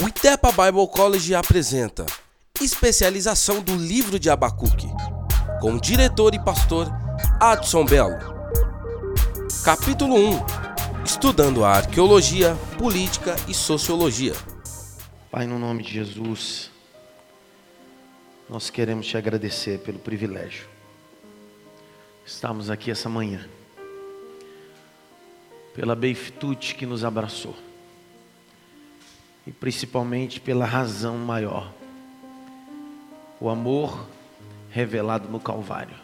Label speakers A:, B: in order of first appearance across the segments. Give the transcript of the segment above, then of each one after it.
A: O Itepa Bible College apresenta Especialização do Livro de Abacuque, com o diretor e pastor Adson Belo. Capítulo 1 Estudando a Arqueologia, Política e Sociologia.
B: Pai, no nome de Jesus, nós queremos te agradecer pelo privilégio. Estamos aqui essa manhã, pela beifitude que nos abraçou, e principalmente pela razão maior, o amor revelado no Calvário.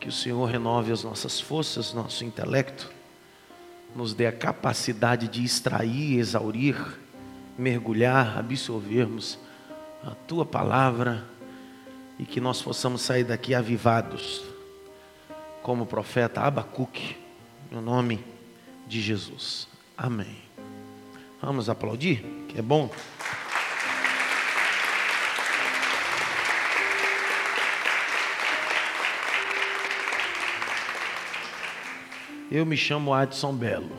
B: Que o Senhor renove as nossas forças, nosso intelecto, nos dê a capacidade de extrair, exaurir, mergulhar, absorvermos a tua palavra e que nós possamos sair daqui avivados, como o profeta Abacuque, no nome de Jesus. Amém. Vamos aplaudir, que é bom. Eu me chamo Adson Belo.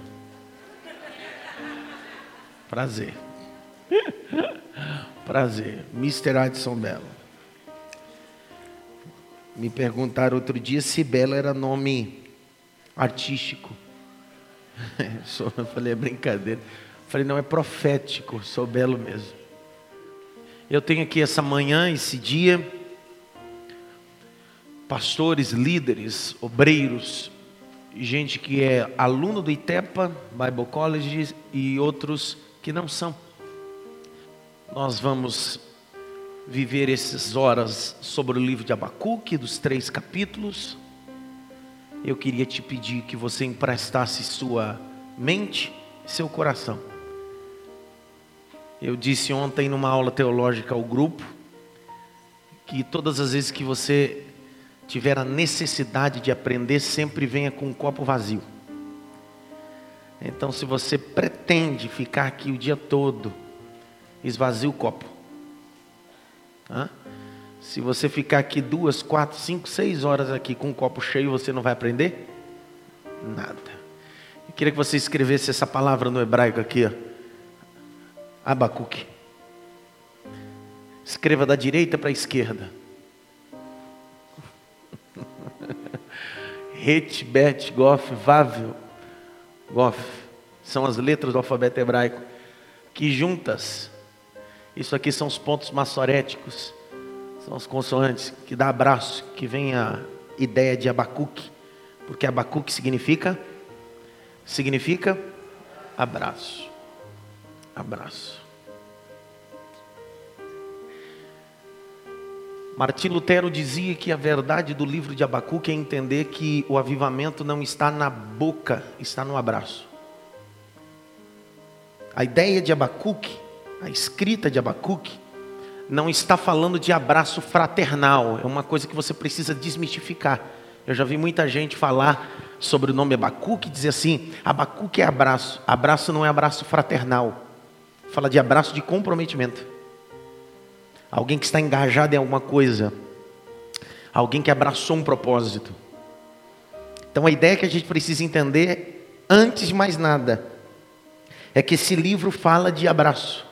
B: Prazer. Prazer. Mr. Adson Belo. Me perguntaram outro dia se Belo era nome artístico. Eu falei, é brincadeira. Falei, não, é profético, sou belo mesmo. Eu tenho aqui essa manhã, esse dia, pastores, líderes, obreiros, gente que é aluno do ITEPA, Bible College, e outros que não são. Nós vamos viver essas horas sobre o livro de Abacuque, dos três capítulos. Eu queria te pedir que você emprestasse sua mente, seu coração. Eu disse ontem numa aula teológica ao grupo que todas as vezes que você tiver a necessidade de aprender, sempre venha com um copo vazio. Então, se você pretende ficar aqui o dia todo, esvazie o copo. Hã? Se você ficar aqui duas, quatro, cinco, seis horas aqui com um copo cheio, você não vai aprender nada. Eu queria que você escrevesse essa palavra no hebraico aqui, ó. Abacuque. Escreva da direita para a esquerda. Het, Bet, Gof, Vavel, Gof, são as letras do alfabeto hebraico, que juntas, isso aqui são os pontos maçoréticos, são as consoantes que dá abraço, que vem a ideia de Abacuque, porque Abacuque significa, significa abraço, abraço. Martim Lutero dizia que a verdade do livro de Abacuque é entender que o avivamento não está na boca, está no abraço. A ideia de Abacuque, a escrita de Abacuque, não está falando de abraço fraternal, é uma coisa que você precisa desmistificar. Eu já vi muita gente falar sobre o nome Abacuque e dizer assim: Abacuque é abraço, abraço não é abraço fraternal, fala de abraço de comprometimento alguém que está engajado em alguma coisa, alguém que abraçou um propósito. Então a ideia que a gente precisa entender, antes de mais nada, é que esse livro fala de abraço.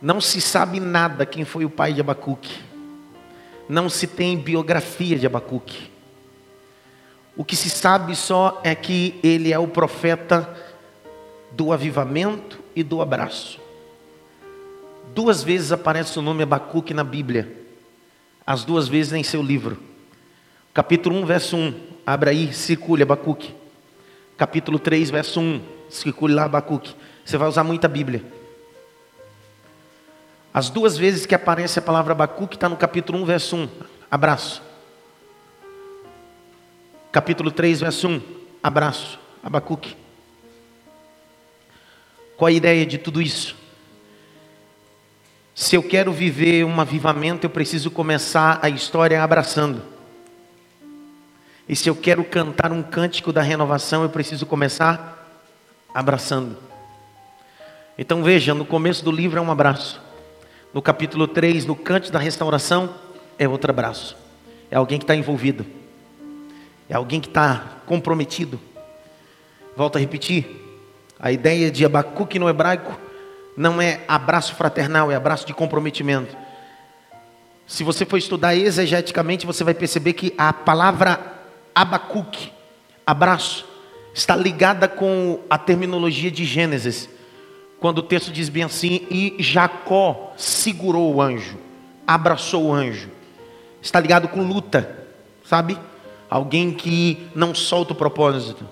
B: Não se sabe nada quem foi o pai de Abacuque. Não se tem biografia de Abacuque. O que se sabe só é que ele é o profeta do avivamento e do abraço. Duas vezes aparece o nome Abacuque na Bíblia. As duas vezes em seu livro. Capítulo 1, verso 1. Abra aí, circule Abacuque. Capítulo 3, verso 1. Circule lá Abacuque. Você vai usar muita Bíblia. As duas vezes que aparece a palavra Abacuque está no capítulo 1, verso 1. Abraço. Capítulo 3, verso 1. Abraço. Abacuque. Qual a ideia de tudo isso? Se eu quero viver um avivamento, eu preciso começar a história abraçando. E se eu quero cantar um cântico da renovação, eu preciso começar abraçando. Então veja, no começo do livro é um abraço. No capítulo 3, no cântico da restauração, é outro abraço. É alguém que está envolvido. É alguém que está comprometido. Volto a repetir. A ideia de Abacuque no hebraico Não é abraço fraternal, é abraço de comprometimento. Se você for estudar exegeticamente, você vai perceber que a palavra Abacuque, abraço, está ligada com a terminologia de Gênesis, quando o texto diz bem assim: e Jacó segurou o anjo, abraçou o anjo. Está ligado com luta, sabe? Alguém que não solta o propósito.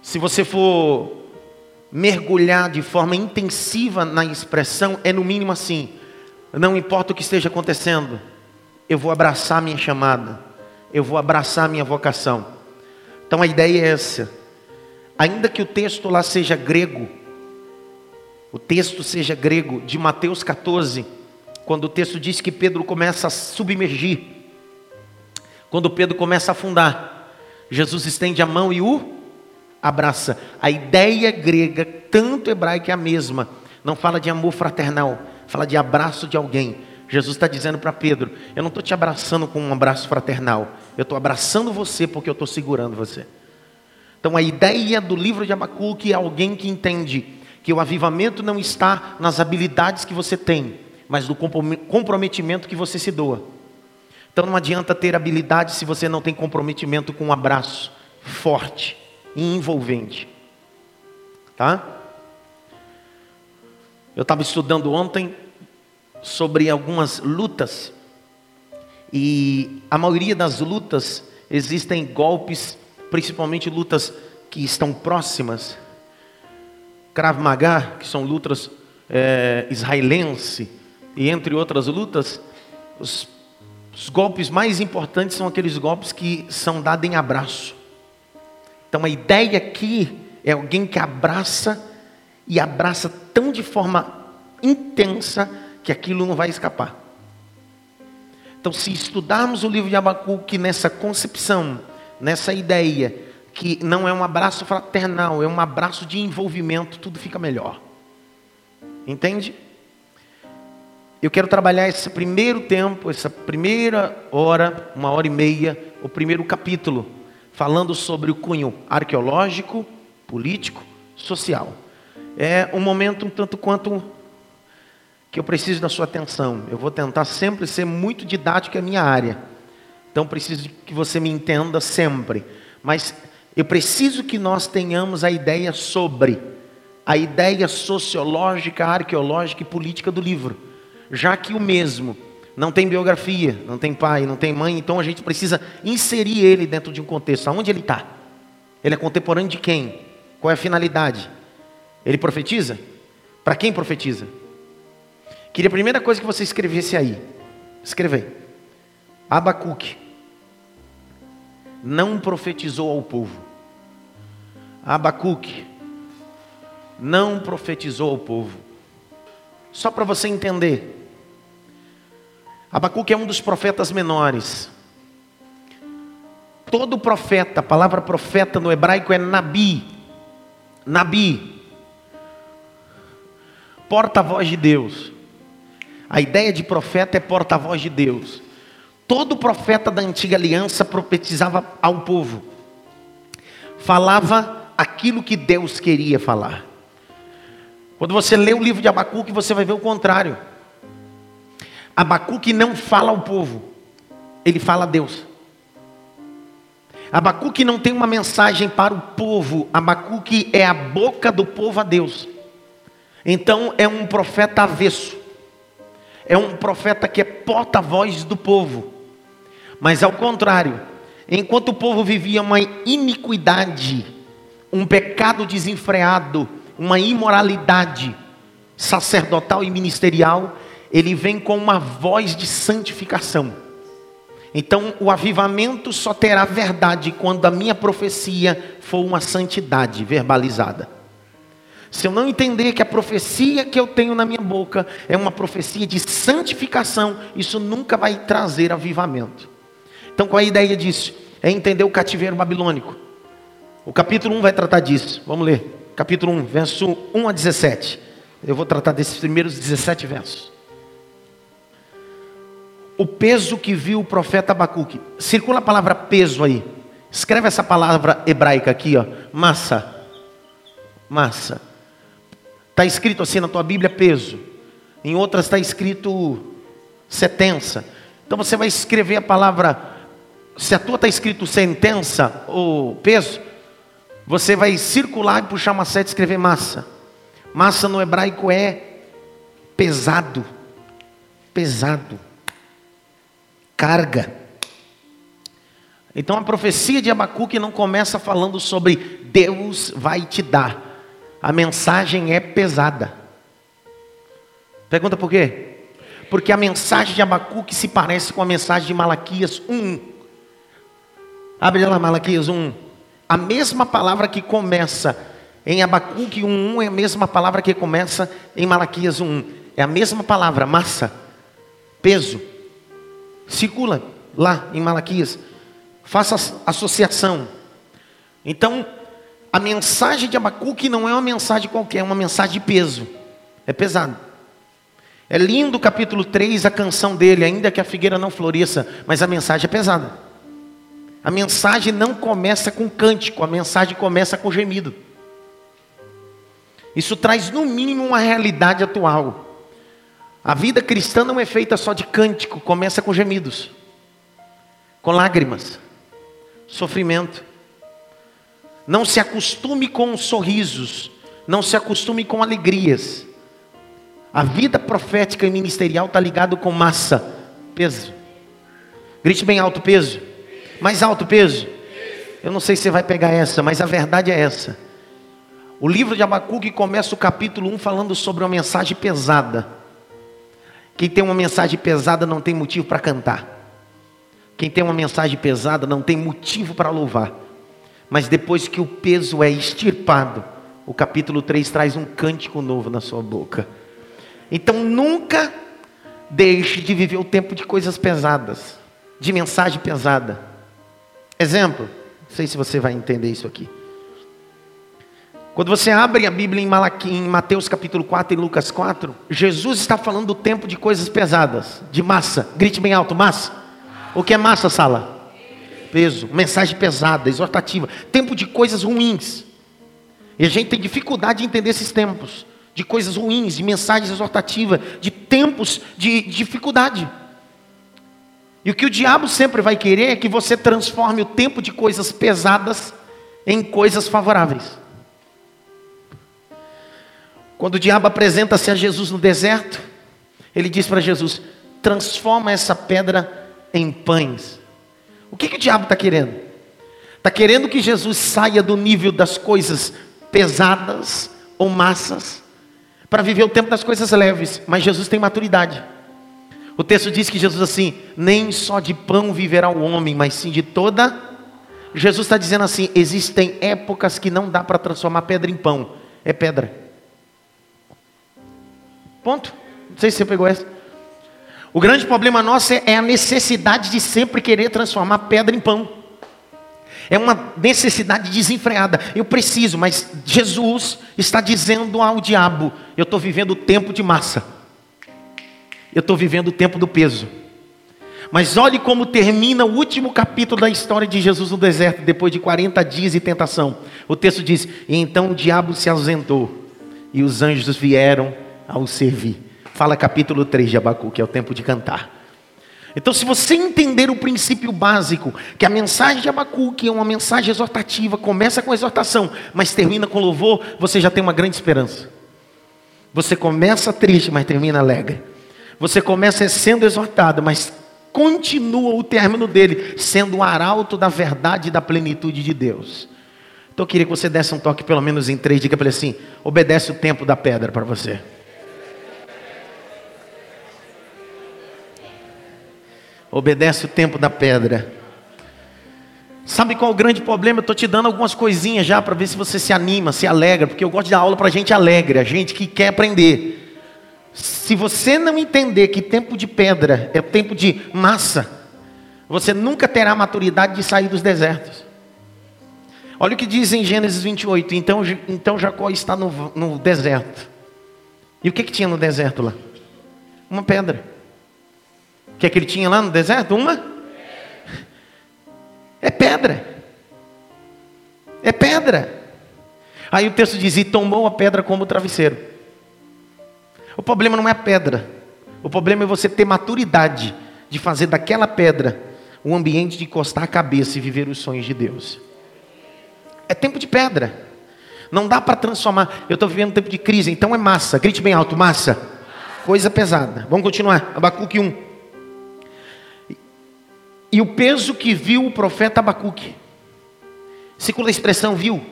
B: Se você for mergulhar de forma intensiva na expressão, é no mínimo assim: não importa o que esteja acontecendo, eu vou abraçar minha chamada, eu vou abraçar minha vocação. Então a ideia é essa. Ainda que o texto lá seja grego, o texto seja grego de Mateus 14, quando o texto diz que Pedro começa a submergir, quando Pedro começa a afundar, Jesus estende a mão e o abraça. A ideia grega, tanto hebraica, é a mesma. Não fala de amor fraternal, fala de abraço de alguém. Jesus está dizendo para Pedro: Eu não estou te abraçando com um abraço fraternal, eu estou abraçando você porque eu estou segurando você. Então a ideia do livro de Abacuque é alguém que entende que o avivamento não está nas habilidades que você tem, mas no comprometimento que você se doa. Então não adianta ter habilidade se você não tem comprometimento com um abraço forte e envolvente. Tá? Eu estava estudando ontem sobre algumas lutas e a maioria das lutas existem golpes, principalmente lutas que estão próximas. Krav Maga, que são lutas é, israelense e entre outras lutas, os, os golpes mais importantes são aqueles golpes que são dados em abraço. Então a ideia aqui é alguém que abraça e abraça tão de forma intensa que aquilo não vai escapar. Então, se estudarmos o livro de Abacuque nessa concepção, nessa ideia, que não é um abraço fraternal, é um abraço de envolvimento, tudo fica melhor. Entende? Eu quero trabalhar esse primeiro tempo, essa primeira hora, uma hora e meia, o primeiro capítulo falando sobre o cunho arqueológico, político, social. É um momento um tanto quanto que eu preciso da sua atenção. Eu vou tentar sempre ser muito didático a minha área. Então preciso que você me entenda sempre. Mas eu preciso que nós tenhamos a ideia sobre a ideia sociológica, arqueológica e política do livro, já que o mesmo não tem biografia, não tem pai, não tem mãe, então a gente precisa inserir ele dentro de um contexto. Aonde ele está? Ele é contemporâneo de quem? Qual é a finalidade? Ele profetiza? Para quem profetiza? Queria a primeira coisa que você escrevesse aí. Escreve aí. Abacuque não profetizou ao povo. Abacuque não profetizou ao povo. Só para você entender, Abacuque é um dos profetas menores. Todo profeta, a palavra profeta no hebraico é nabi. Nabi. Porta-voz de Deus. A ideia de profeta é porta-voz de Deus. Todo profeta da antiga aliança profetizava ao povo. Falava aquilo que Deus queria falar. Quando você lê o livro de Abacuque, você vai ver o contrário. Abacuque não fala ao povo, ele fala a Deus. Abacuque não tem uma mensagem para o povo, Abacuque é a boca do povo a Deus. Então é um profeta avesso, é um profeta que é porta-voz do povo, mas ao contrário, enquanto o povo vivia uma iniquidade, um pecado desenfreado, uma imoralidade sacerdotal e ministerial, ele vem com uma voz de santificação. Então, o avivamento só terá verdade quando a minha profecia for uma santidade verbalizada. Se eu não entender que a profecia que eu tenho na minha boca é uma profecia de santificação, isso nunca vai trazer avivamento. Então, qual é a ideia disso? É entender o cativeiro babilônico. O capítulo 1 vai tratar disso. Vamos ler. Capítulo 1, verso 1 a 17. Eu vou tratar desses primeiros 17 versos o peso que viu o profeta Abacuque. Circula a palavra peso aí. Escreve essa palavra hebraica aqui, ó. Massa. Massa. Está escrito assim na tua Bíblia peso. Em outras está escrito sentença. Então você vai escrever a palavra. Se a tua está escrito sentença ou peso, você vai circular e puxar uma seta e escrever massa. Massa no hebraico é pesado. Pesado. Carga. Então a profecia de Abacuque não começa falando sobre Deus vai te dar. A mensagem é pesada. Pergunta por quê? Porque a mensagem de Abacuque se parece com a mensagem de Malaquias 1. Abre lá Malaquias 1. A mesma palavra que começa em Abacuque 1.1 é a mesma palavra que começa em Malaquias 1. É a mesma palavra, massa, peso. Circula lá em Malaquias. Faça associação. Então, a mensagem de Abacuque não é uma mensagem qualquer, é uma mensagem de peso. É pesado. É lindo o capítulo 3, a canção dele, ainda que a figueira não floresça, mas a mensagem é pesada. A mensagem não começa com cântico, a mensagem começa com gemido. Isso traz no mínimo uma realidade atual. A vida cristã não é feita só de cântico, começa com gemidos, com lágrimas, sofrimento. Não se acostume com sorrisos, não se acostume com alegrias. A vida profética e ministerial está ligado com massa, peso. Grite bem alto peso. Mais alto peso. Eu não sei se você vai pegar essa, mas a verdade é essa. O livro de Abacuque começa o capítulo 1 falando sobre uma mensagem pesada. Quem tem uma mensagem pesada não tem motivo para cantar. Quem tem uma mensagem pesada não tem motivo para louvar. Mas depois que o peso é extirpado, o capítulo 3 traz um cântico novo na sua boca. Então nunca deixe de viver o tempo de coisas pesadas, de mensagem pesada. Exemplo, não sei se você vai entender isso aqui. Quando você abre a Bíblia em, Malaquim, em Mateus capítulo 4 e Lucas 4, Jesus está falando do tempo de coisas pesadas, de massa. Grite bem alto, massa. O que é massa, sala? peso, mensagem pesada, exortativa, tempo de coisas ruins. E a gente tem dificuldade de entender esses tempos, de coisas ruins, de mensagens exortativas, de tempos de dificuldade. E o que o diabo sempre vai querer é que você transforme o tempo de coisas pesadas em coisas favoráveis. Quando o diabo apresenta-se a Jesus no deserto, ele diz para Jesus: transforma essa pedra em pães. O que, que o diabo está querendo? Está querendo que Jesus saia do nível das coisas pesadas ou massas, para viver o tempo das coisas leves, mas Jesus tem maturidade. O texto diz que Jesus assim, nem só de pão viverá o homem, mas sim de toda. Jesus está dizendo assim: existem épocas que não dá para transformar pedra em pão, é pedra. Ponto. Não sei se você pegou essa. O grande problema nosso é a necessidade de sempre querer transformar pedra em pão. É uma necessidade desenfreada. Eu preciso, mas Jesus está dizendo ao diabo: eu estou vivendo o tempo de massa. Eu estou vivendo o tempo do peso. Mas olhe como termina o último capítulo da história de Jesus no deserto, depois de 40 dias de tentação. O texto diz: E então o diabo se ausentou, e os anjos vieram ao servir. Fala capítulo 3 de Abacu, que é o tempo de cantar. Então, se você entender o princípio básico, que a mensagem de Abacuque é uma mensagem exortativa, começa com exortação, mas termina com louvor, você já tem uma grande esperança. Você começa triste, mas termina alegre. Você começa sendo exortado, mas continua o término dele sendo o arauto da verdade e da plenitude de Deus. Então eu queria que você desse um toque pelo menos em três, diga para ele assim: obedece o tempo da pedra para você. Obedece o tempo da pedra. Sabe qual é o grande problema? Eu estou te dando algumas coisinhas já para ver se você se anima, se alegra, porque eu gosto de dar aula para gente alegre, a gente que quer aprender. Se você não entender que tempo de pedra é tempo de massa, você nunca terá maturidade de sair dos desertos. Olha o que diz em Gênesis 28. Então, então Jacó está no, no deserto. E o que, que tinha no deserto lá? Uma pedra. Que é que ele tinha lá no deserto? Uma? É pedra. É pedra. Aí o texto diz: E tomou a pedra como travesseiro. O problema não é a pedra. O problema é você ter maturidade de fazer daquela pedra um ambiente de encostar a cabeça e viver os sonhos de Deus. É tempo de pedra. Não dá para transformar. Eu estou vivendo um tempo de crise, então é massa. Grite bem alto, massa. Coisa pesada. Vamos continuar. Abacuque 1. E o peso que viu o profeta Abacuque. Circula a expressão viu.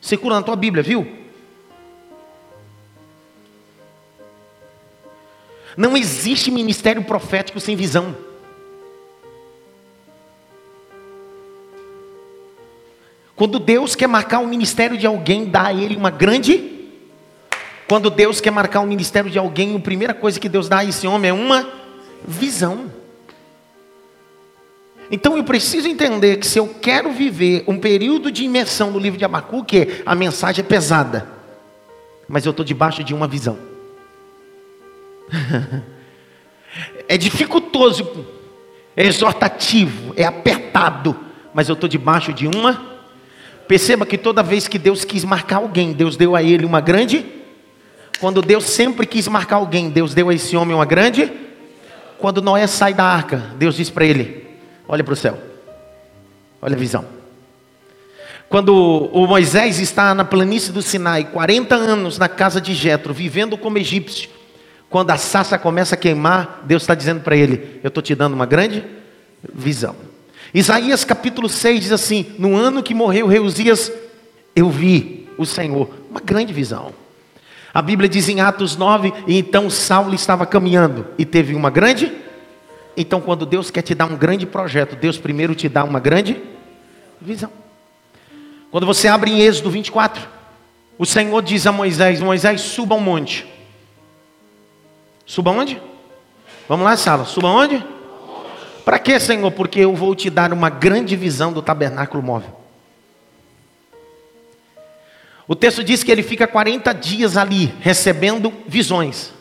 B: Circula na tua Bíblia, viu? Não existe ministério profético sem visão. Quando Deus quer marcar o ministério de alguém, dá a ele uma grande. Quando Deus quer marcar o ministério de alguém, a primeira coisa que Deus dá a esse homem é uma visão. Então eu preciso entender que se eu quero viver um período de imersão no livro de Abacuque, a mensagem é pesada, mas eu estou debaixo de uma visão. é dificultoso, é exortativo, é apertado, mas eu estou debaixo de uma Perceba que toda vez que Deus quis marcar alguém, Deus deu a ele uma grande. Quando Deus sempre quis marcar alguém, Deus deu a esse homem uma grande. Quando Noé sai da arca, Deus diz para ele: Olha para o céu, olha a visão. Quando o Moisés está na planície do Sinai, 40 anos na casa de Jetro, vivendo como egípcio, quando a sassa começa a queimar, Deus está dizendo para ele: Eu estou te dando uma grande visão. Isaías capítulo 6 diz assim: No ano que morreu Uzias, eu vi o Senhor. Uma grande visão. A Bíblia diz em Atos 9: E então Saulo estava caminhando e teve uma grande. Então, quando Deus quer te dar um grande projeto, Deus primeiro te dá uma grande visão. Quando você abre em Êxodo 24, o Senhor diz a Moisés: Moisés, suba ao monte. Suba onde? Vamos lá, sala. Suba onde? Para quê, Senhor? Porque eu vou te dar uma grande visão do tabernáculo móvel. O texto diz que ele fica 40 dias ali, recebendo visões.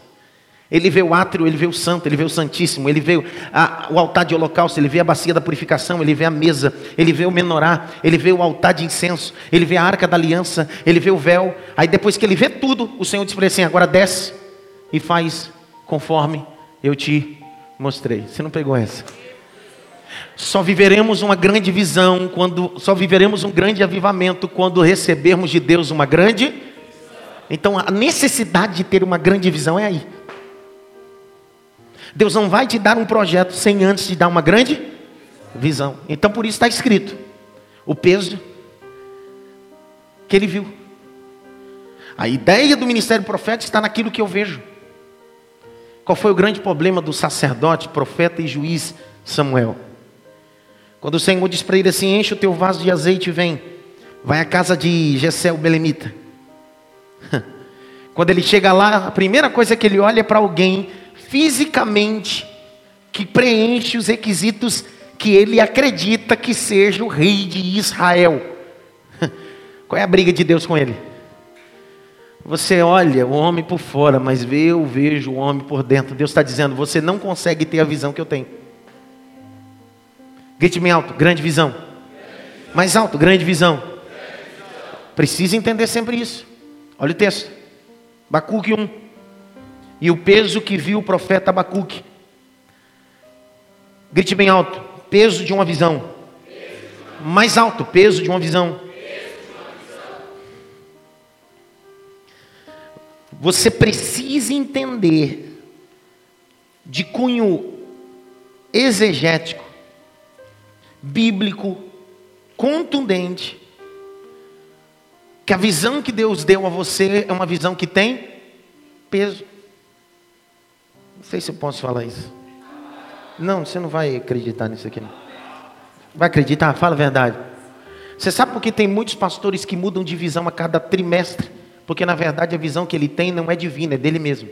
B: Ele vê o átrio, ele vê o santo, ele vê o santíssimo, ele vê a, o altar de holocausto, ele vê a bacia da purificação, ele vê a mesa, ele vê o menorá, ele vê o altar de incenso, ele vê a arca da aliança, ele vê o véu. Aí depois que ele vê tudo, o Senhor diz para ele assim: agora desce e faz conforme eu te mostrei. Você não pegou essa? Só viveremos uma grande visão quando só viveremos um grande avivamento quando recebermos de Deus uma grande. Então a necessidade de ter uma grande visão é aí. Deus não vai te dar um projeto sem antes te dar uma grande visão. Então por isso está escrito o peso que ele viu. A ideia do ministério profético está naquilo que eu vejo. Qual foi o grande problema do sacerdote, profeta e juiz Samuel? Quando o Senhor diz para ele assim: enche o teu vaso de azeite e vem, vai à casa de Gessel Belemita. Quando ele chega lá, a primeira coisa que ele olha é para alguém fisicamente que preenche os requisitos que ele acredita que seja o rei de Israel. Qual é a briga de Deus com ele? Você olha o homem por fora, mas eu vejo o homem por dentro. Deus está dizendo: você não consegue ter a visão que eu tenho. Grite bem alto, grande visão. Mais alto, grande visão. Precisa entender sempre isso. Olha o texto. Bacuque 1. E o peso que viu o profeta Abacuque. Grite bem alto. Peso de uma visão. Mais alto, peso de uma visão. Você precisa entender de cunho exegético bíblico, contundente, que a visão que Deus deu a você é uma visão que tem peso. Não sei se eu posso falar isso. Não, você não vai acreditar nisso aqui. Vai acreditar? Fala a verdade. Você sabe por que tem muitos pastores que mudam de visão a cada trimestre? Porque na verdade a visão que ele tem não é divina, é dele mesmo.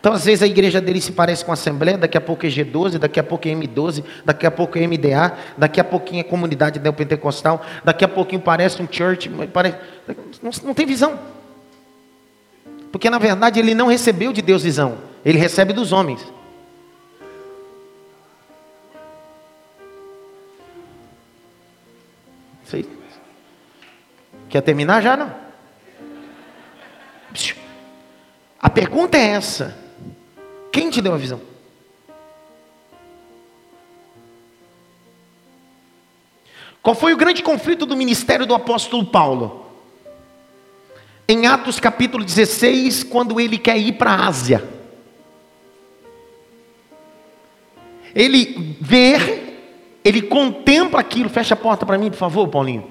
B: Então, às vezes, a igreja dele se parece com a Assembleia, daqui a pouco é G12, daqui a pouco é M12, daqui a pouco é MDA, daqui a pouquinho é comunidade neopentecostal, daqui a pouquinho parece um church, parece... Não, não tem visão. Porque, na verdade, ele não recebeu de Deus visão, ele recebe dos homens. Sei. Quer terminar já, não? A pergunta é essa: quem te deu a visão? Qual foi o grande conflito do ministério do apóstolo Paulo? Em Atos capítulo 16, quando ele quer ir para a Ásia. Ele vê, ele contempla aquilo, fecha a porta para mim, por favor, Paulinho.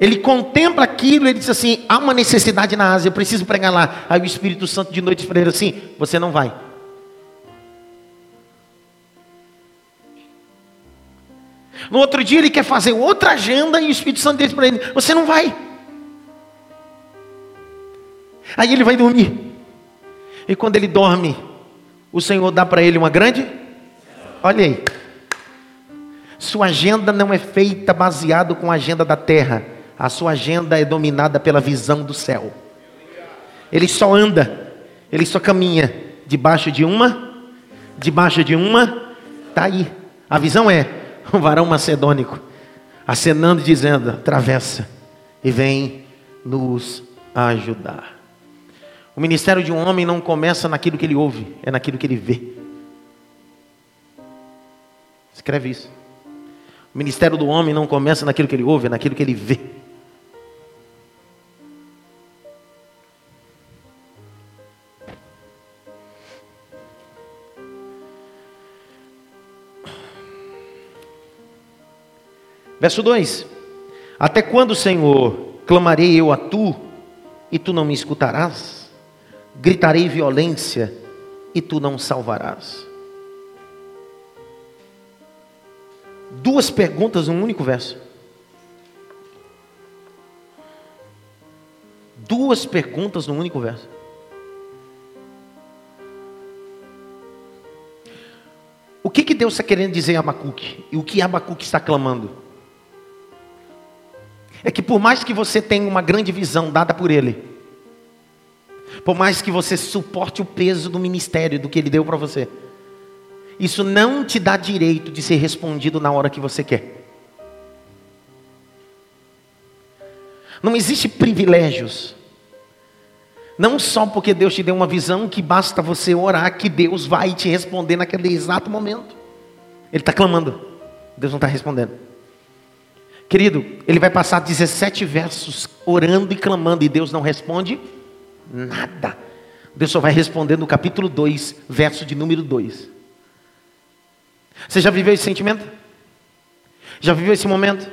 B: Ele contempla aquilo, ele diz assim: há uma necessidade na Ásia, eu preciso pregar lá. Aí o Espírito Santo de noite para ele assim: você não vai. No outro dia ele quer fazer outra agenda e o Espírito Santo diz para ele: você não vai. Aí ele vai dormir. E quando ele dorme, o Senhor dá para ele uma grande. Olha aí. Sua agenda não é feita baseado com a agenda da terra. A sua agenda é dominada pela visão do céu. Ele só anda, ele só caminha debaixo de uma, debaixo de uma, tá aí. A visão é um varão macedônico acenando e dizendo: atravessa e vem nos ajudar. O ministério de um homem não começa naquilo que ele ouve, é naquilo que ele vê. Escreve isso. O ministério do homem não começa naquilo que ele ouve, é naquilo que ele vê. Verso 2: Até quando, Senhor, clamarei eu a tu e tu não me escutarás? Gritarei violência e tu não salvarás. Duas perguntas num único verso. Duas perguntas num único verso. O que, que Deus está querendo dizer a Abacuque? E o que Abacuque está clamando? É que por mais que você tenha uma grande visão dada por Ele, por mais que você suporte o peso do ministério, do que Ele deu para você, isso não te dá direito de ser respondido na hora que você quer. Não existe privilégios. Não só porque Deus te deu uma visão que basta você orar que Deus vai te responder naquele exato momento. Ele está clamando, Deus não está respondendo. Querido, ele vai passar 17 versos orando e clamando e Deus não responde Nada. Deus só vai responder no capítulo 2, verso de número 2. Você já viveu esse sentimento? Já viveu esse momento?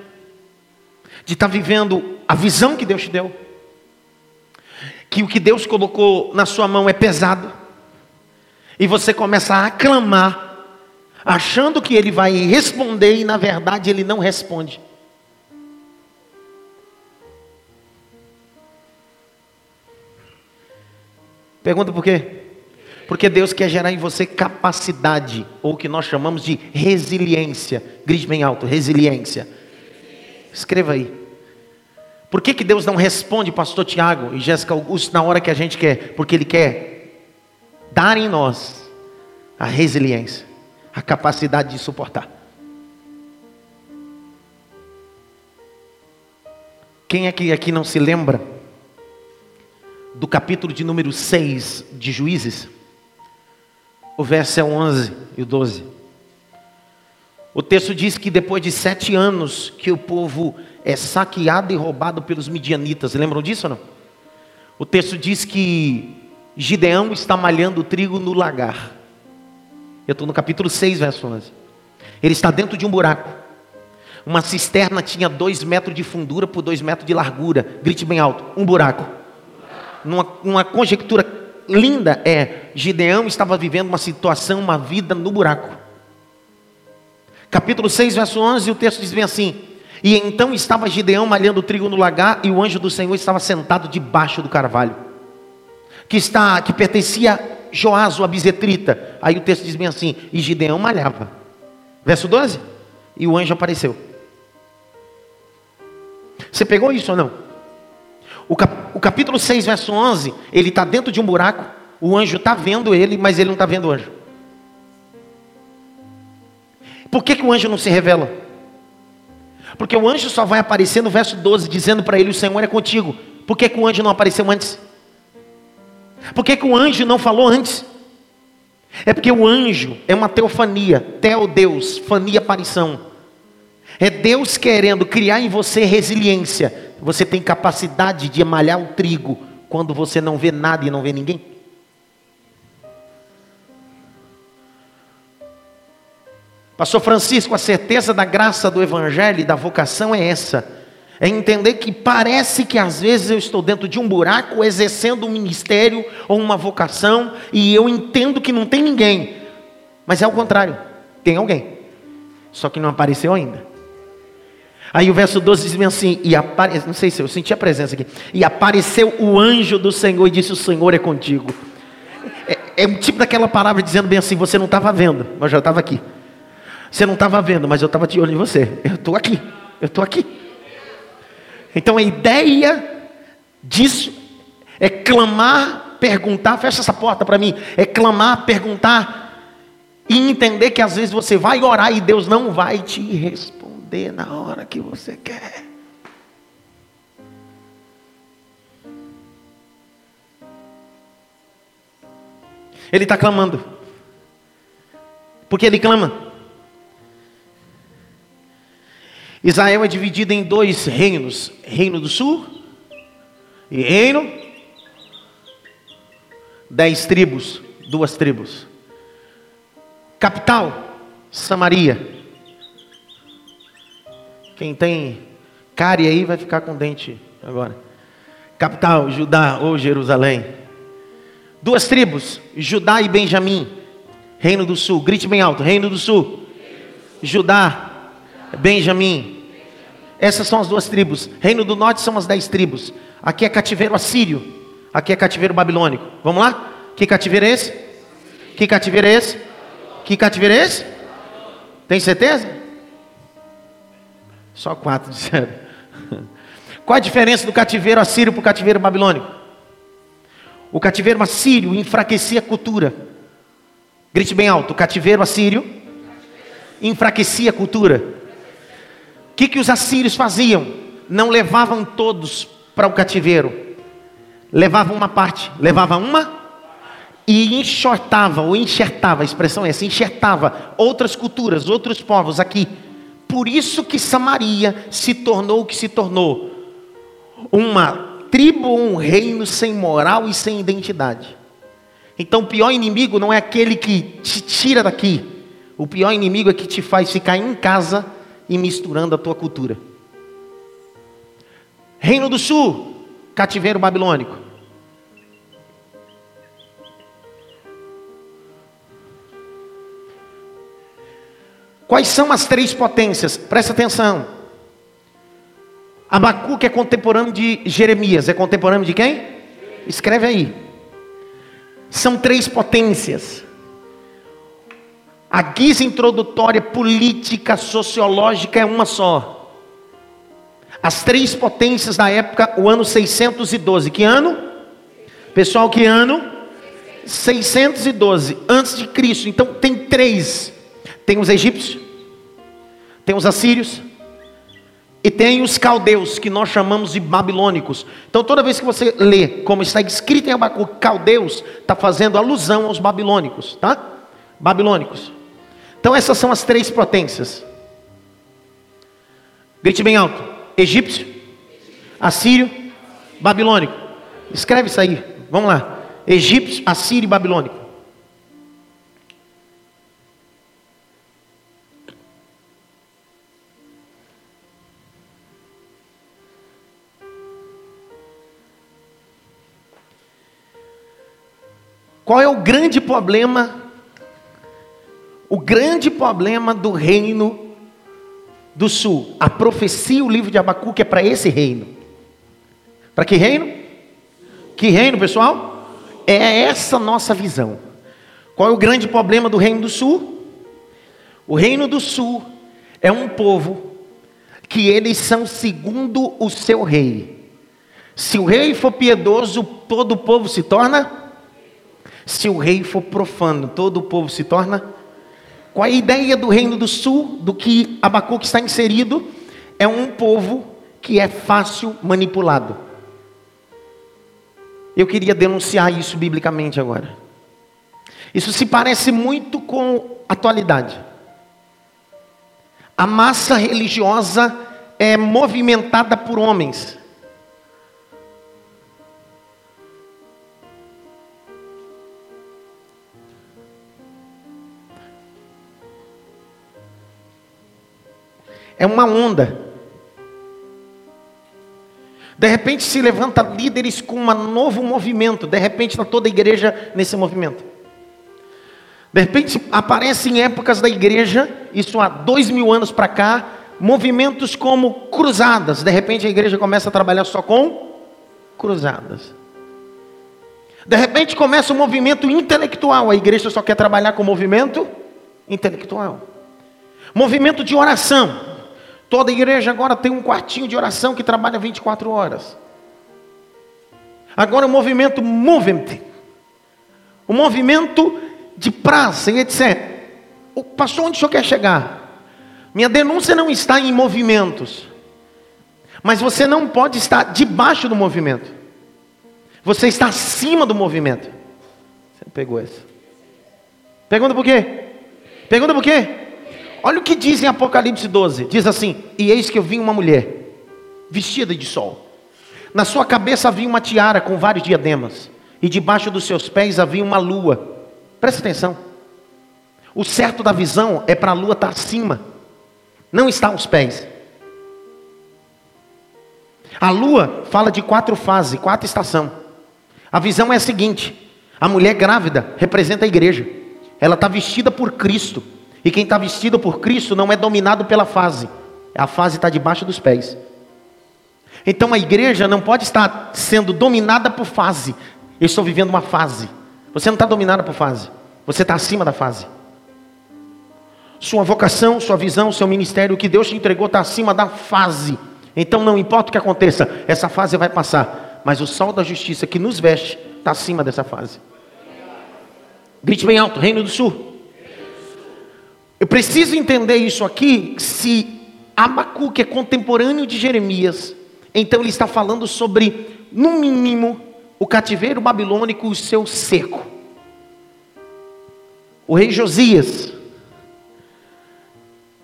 B: De estar tá vivendo a visão que Deus te deu? Que o que Deus colocou na sua mão é pesado. E você começa a aclamar, achando que Ele vai responder e na verdade Ele não responde. Pergunta por quê? Porque Deus quer gerar em você capacidade, ou o que nós chamamos de resiliência. Grite bem alto, resiliência. Escreva aí. Por que, que Deus não responde, pastor Tiago e Jéssica Augusto, na hora que a gente quer? Porque Ele quer dar em nós a resiliência, a capacidade de suportar. Quem é que aqui não se lembra do capítulo de número 6 de Juízes, o verso é 11 e o 12. O texto diz que depois de sete anos que o povo é saqueado e roubado pelos midianitas, lembram disso ou não? O texto diz que Gideão está malhando trigo no lagar. Eu estou no capítulo 6, verso 11. Ele está dentro de um buraco. Uma cisterna tinha dois metros de fundura por dois metros de largura. Grite bem alto: um buraco numa, conjectura linda é: Gideão estava vivendo uma situação, uma vida no buraco. Capítulo 6, verso 11, o texto diz bem assim: E então estava Gideão malhando trigo no lagar, e o anjo do Senhor estava sentado debaixo do carvalho, que, está, que pertencia a Joás, o abisetrita. Aí o texto diz bem assim: E Gideão malhava. Verso 12: E o anjo apareceu. Você pegou isso ou não? O, cap, o capítulo 6, verso 11, ele está dentro de um buraco, o anjo está vendo ele, mas ele não está vendo o anjo. Por que, que o anjo não se revela? Porque o anjo só vai aparecer no verso 12, dizendo para ele: O Senhor é contigo. Por que, que o anjo não apareceu antes? Por que, que o anjo não falou antes? É porque o anjo é uma teofania, teo Deus, fania aparição. É Deus querendo criar em você resiliência. Você tem capacidade de malhar o trigo quando você não vê nada e não vê ninguém. Pastor Francisco, a certeza da graça do Evangelho e da vocação é essa. É entender que parece que às vezes eu estou dentro de um buraco exercendo um ministério ou uma vocação e eu entendo que não tem ninguém. Mas é o contrário, tem alguém. Só que não apareceu ainda. Aí o verso 12 diz assim: e apare... não sei se eu senti a presença aqui. E apareceu o anjo do Senhor e disse: O Senhor é contigo. É, é um tipo daquela palavra dizendo bem assim: Você não estava vendo, mas já estava aqui. Você não estava vendo, mas eu estava de olho em você. Eu estou aqui. Eu estou aqui. Então a ideia disso é clamar, perguntar, fecha essa porta para mim. É clamar, perguntar e entender que às vezes você vai orar e Deus não vai te responder na hora que você quer. Ele está clamando. Porque ele clama. Israel é dividido em dois reinos: Reino do Sul e Reino. Dez tribos, duas tribos. Capital, Samaria. Quem tem cárie aí vai ficar com dente agora. Capital, Judá ou Jerusalém. Duas tribos, Judá e Benjamim. Reino do Sul, grite bem alto: Reino do Sul. Judá Benjamim. Essas são as duas tribos. Reino do Norte são as dez tribos. Aqui é cativeiro assírio. Aqui é cativeiro babilônico. Vamos lá? Que cativeiro é esse? Que cativeiro é esse? Que cativeiro é esse? Tem certeza? Só quatro disseram. Qual a diferença do cativeiro assírio para o cativeiro babilônico? O cativeiro assírio enfraquecia a cultura. Grite bem alto: o cativeiro assírio enfraquecia a cultura que, que os assírios faziam? Não levavam todos para o cativeiro, levavam uma parte, levava uma e enxortava ou enxertava, a expressão é essa, enxertava outras culturas, outros povos aqui. Por isso que Samaria se tornou o que se tornou uma tribo, um reino sem moral e sem identidade. Então o pior inimigo não é aquele que te tira daqui. O pior inimigo é que te faz ficar em casa e misturando a tua cultura. Reino do Sul, cativeiro babilônico. Quais são as três potências? Presta atenção. Abacuque é contemporâneo de Jeremias. É contemporâneo de quem? Escreve aí. São três potências. A guisa introdutória política, sociológica é uma só. As três potências da época, o ano 612. Que ano? Pessoal, que ano? 612 antes de Cristo. Então tem três. Tem os egípcios, tem os assírios e tem os caldeus, que nós chamamos de babilônicos. Então toda vez que você lê, como está escrito em Abacuque, caldeus, está fazendo alusão aos babilônicos, tá? Babilônicos. Então essas são as três potências. Grite bem alto: egípcio, assírio, babilônico. Escreve isso aí. Vamos lá. Egípcio, assírio e babilônico. Qual é o grande problema o grande problema do reino do sul, a profecia, o livro de Abacuque é para esse reino. Para que reino? Que reino, pessoal? É essa nossa visão. Qual é o grande problema do reino do sul? O reino do sul é um povo que eles são segundo o seu rei. Se o rei for piedoso, todo o povo se torna. Se o rei for profano, todo o povo se torna qual a ideia do reino do sul, do que Abacuque está inserido? É um povo que é fácil manipulado. Eu queria denunciar isso biblicamente agora. Isso se parece muito com a atualidade. A massa religiosa é movimentada por homens. É uma onda. De repente se levanta líderes com um novo movimento. De repente está toda a igreja nesse movimento. De repente aparecem épocas da igreja, isso há dois mil anos para cá, movimentos como cruzadas. De repente a igreja começa a trabalhar só com cruzadas. De repente começa um movimento intelectual. A igreja só quer trabalhar com movimento intelectual. Movimento de oração. Toda igreja agora tem um quartinho de oração que trabalha 24 horas. Agora o movimento movement, o movimento de praça e etc. O pastor, onde o senhor quer chegar? Minha denúncia não está em movimentos, mas você não pode estar debaixo do movimento. Você está acima do movimento. Você não pegou essa? Pergunta por quê? Pergunta por quê? Olha o que diz em Apocalipse 12: diz assim: E eis que eu vi uma mulher, vestida de sol. Na sua cabeça havia uma tiara com vários diademas, e debaixo dos seus pés havia uma lua. Presta atenção. O certo da visão é para a lua estar acima, não está aos pés. A lua fala de quatro fases, quatro estações. A visão é a seguinte: a mulher grávida representa a igreja, ela está vestida por Cristo. E quem está vestido por Cristo não é dominado pela fase, a fase está debaixo dos pés. Então a igreja não pode estar sendo dominada por fase. Eu estou vivendo uma fase. Você não está dominado por fase, você está acima da fase. Sua vocação, sua visão, seu ministério, o que Deus te entregou está acima da fase. Então não importa o que aconteça, essa fase vai passar. Mas o sol da justiça que nos veste está acima dessa fase. Grite bem alto, Reino do Sul. Eu preciso entender isso aqui, se Abacuque é contemporâneo de Jeremias, então ele está falando sobre, no mínimo, o cativeiro babilônico e o seu cerco. O rei Josias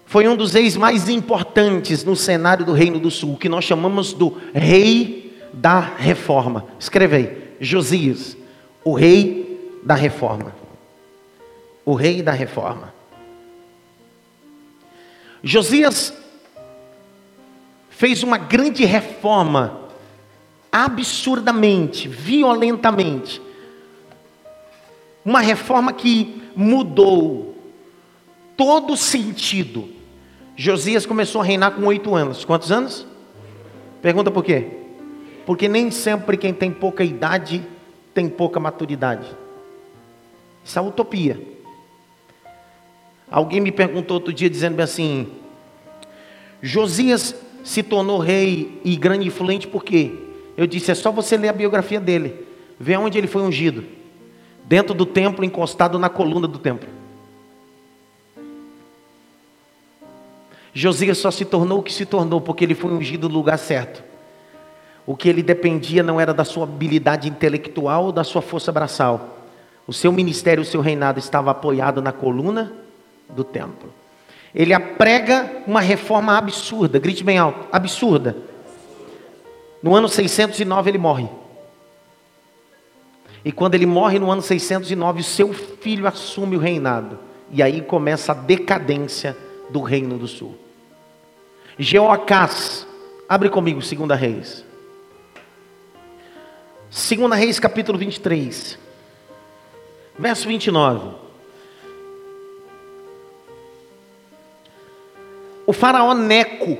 B: foi um dos reis mais importantes no cenário do Reino do Sul, que nós chamamos do rei da reforma. Escreve aí, Josias, o rei da reforma. O rei da reforma. Josias fez uma grande reforma, absurdamente, violentamente. Uma reforma que mudou todo o sentido. Josias começou a reinar com oito anos. Quantos anos? Pergunta por quê? Porque nem sempre quem tem pouca idade tem pouca maturidade. Isso é utopia. Alguém me perguntou outro dia dizendo assim: Josias se tornou rei e grande influente por quê? Eu disse: é só você ler a biografia dele, ver onde ele foi ungido dentro do templo, encostado na coluna do templo. Josias só se tornou o que se tornou porque ele foi ungido no lugar certo. O que ele dependia não era da sua habilidade intelectual ou da sua força braçal. O seu ministério, o seu reinado estava apoiado na coluna do templo. Ele aprega uma reforma absurda, grite bem alto, absurda. No ano 609 ele morre. E quando ele morre no ano 609, seu filho assume o reinado. E aí começa a decadência do reino do sul. Jeoacás, abre comigo, 2 Reis. 2 Reis, capítulo 23, verso 29. O faraó Neco.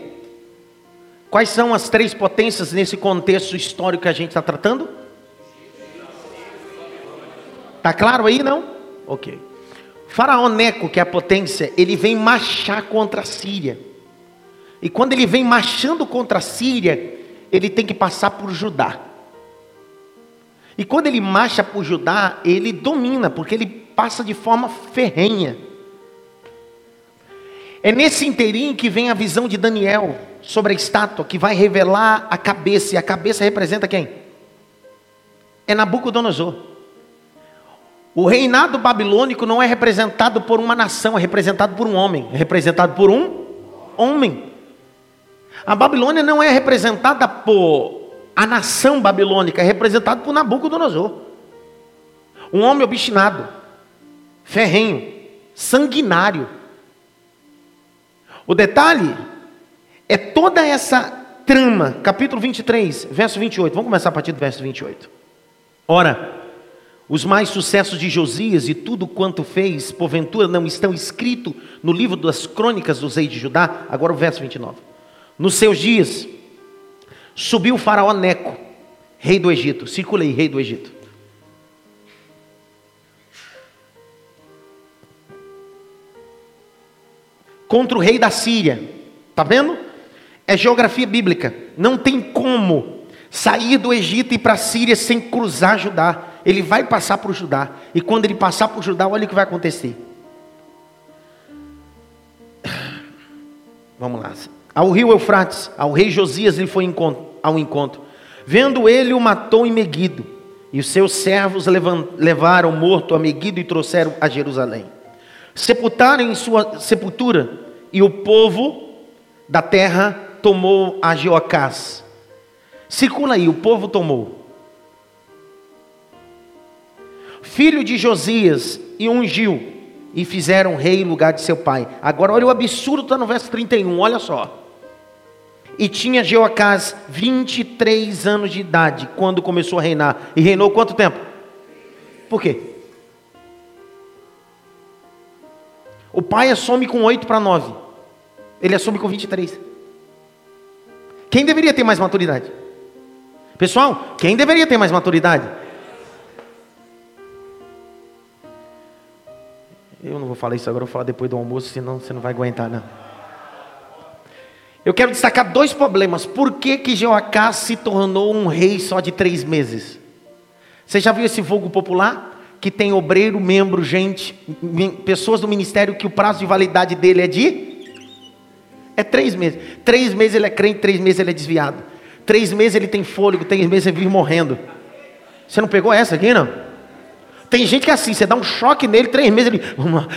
B: Quais são as três potências nesse contexto histórico que a gente está tratando? Tá claro aí, não? Ok. faraó Neco, que é a potência, ele vem marchar contra a Síria. E quando ele vem marchando contra a Síria, ele tem que passar por Judá. E quando ele marcha por Judá, ele domina, porque ele passa de forma ferrenha. É nesse inteirinho que vem a visão de Daniel sobre a estátua, que vai revelar a cabeça, e a cabeça representa quem? é Nabucodonosor. O reinado babilônico não é representado por uma nação, é representado por um homem, é representado por um homem. A Babilônia não é representada por a nação babilônica, é representada por Nabucodonosor. Um homem obstinado, ferrenho, sanguinário. O detalhe é toda essa trama, capítulo 23, verso 28. Vamos começar a partir do verso 28. Ora, os mais sucessos de Josias e tudo quanto fez, porventura não estão escritos no livro das crônicas dos reis de Judá? Agora o verso 29. Nos seus dias, subiu o faraó Neco, rei do Egito. Circulei, rei do Egito. Contra o rei da Síria. Está vendo? É geografia bíblica. Não tem como sair do Egito e para a Síria sem cruzar Judá ele vai passar por Judá. E quando ele passar por Judá, olha o que vai acontecer. Vamos lá. Ao rio Eufrates, ao rei Josias, ele foi ao encontro. Vendo ele, o matou em Meguido. E os seus servos levaram morto a Meguido e trouxeram a Jerusalém. Sepultaram em sua sepultura, e o povo da terra tomou a Jeocás. Circula aí, o povo tomou. filho de Josias, e ungiu, e fizeram rei em lugar de seu pai. Agora, olha o absurdo, está no verso 31, olha só. E tinha Jeocás 23 anos de idade quando começou a reinar. E reinou quanto tempo? Por quê? O pai assume com 8 para 9. Ele assume com 23. Quem deveria ter mais maturidade? Pessoal, quem deveria ter mais maturidade? Eu não vou falar isso agora, vou falar depois do almoço, senão você não vai aguentar, não. Eu quero destacar dois problemas. Por que, que Jeoacás se tornou um rei só de três meses? Você já viu esse vulgo popular? Que tem obreiro, membro, gente, pessoas do ministério que o prazo de validade dele é de? É três meses. Três meses ele é crente, três meses ele é desviado. Três meses ele tem fôlego, três meses ele vive morrendo. Você não pegou essa aqui, não? Tem gente que é assim, você dá um choque nele, três meses ele. Vamos lá.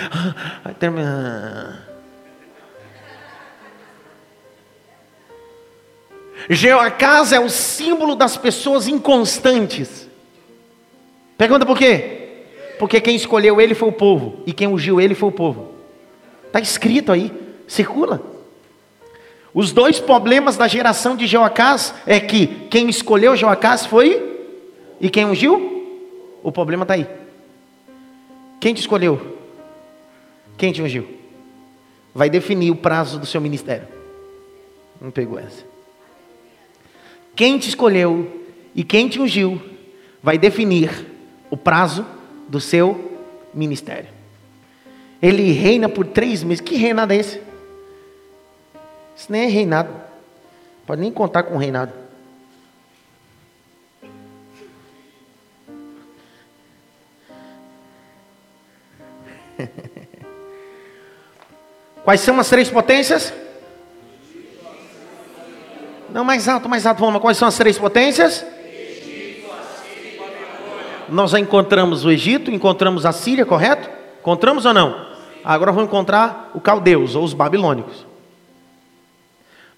B: Geocasa é o símbolo das pessoas inconstantes. Pergunta por quê? Porque quem escolheu ele foi o povo, e quem ungiu ele foi o povo. Está escrito aí, circula. Os dois problemas da geração de Jeoacás é que quem escolheu Jeoacás foi, e quem ungiu? O problema está aí. Quem te escolheu? Quem te ungiu? Vai definir o prazo do seu ministério. Não pegou essa. Quem te escolheu e quem te ungiu vai definir o prazo do seu ministério. Ele reina por três meses. Que reinado é esse? Isso nem é reinado. Pode nem contar com reinado. Quais são as três potências? Não, mais alto, mais alto, vamos. Quais são as três potências? Nós já encontramos o Egito, encontramos a Síria, correto? Encontramos ou não? Agora vamos encontrar o caldeus ou os babilônicos.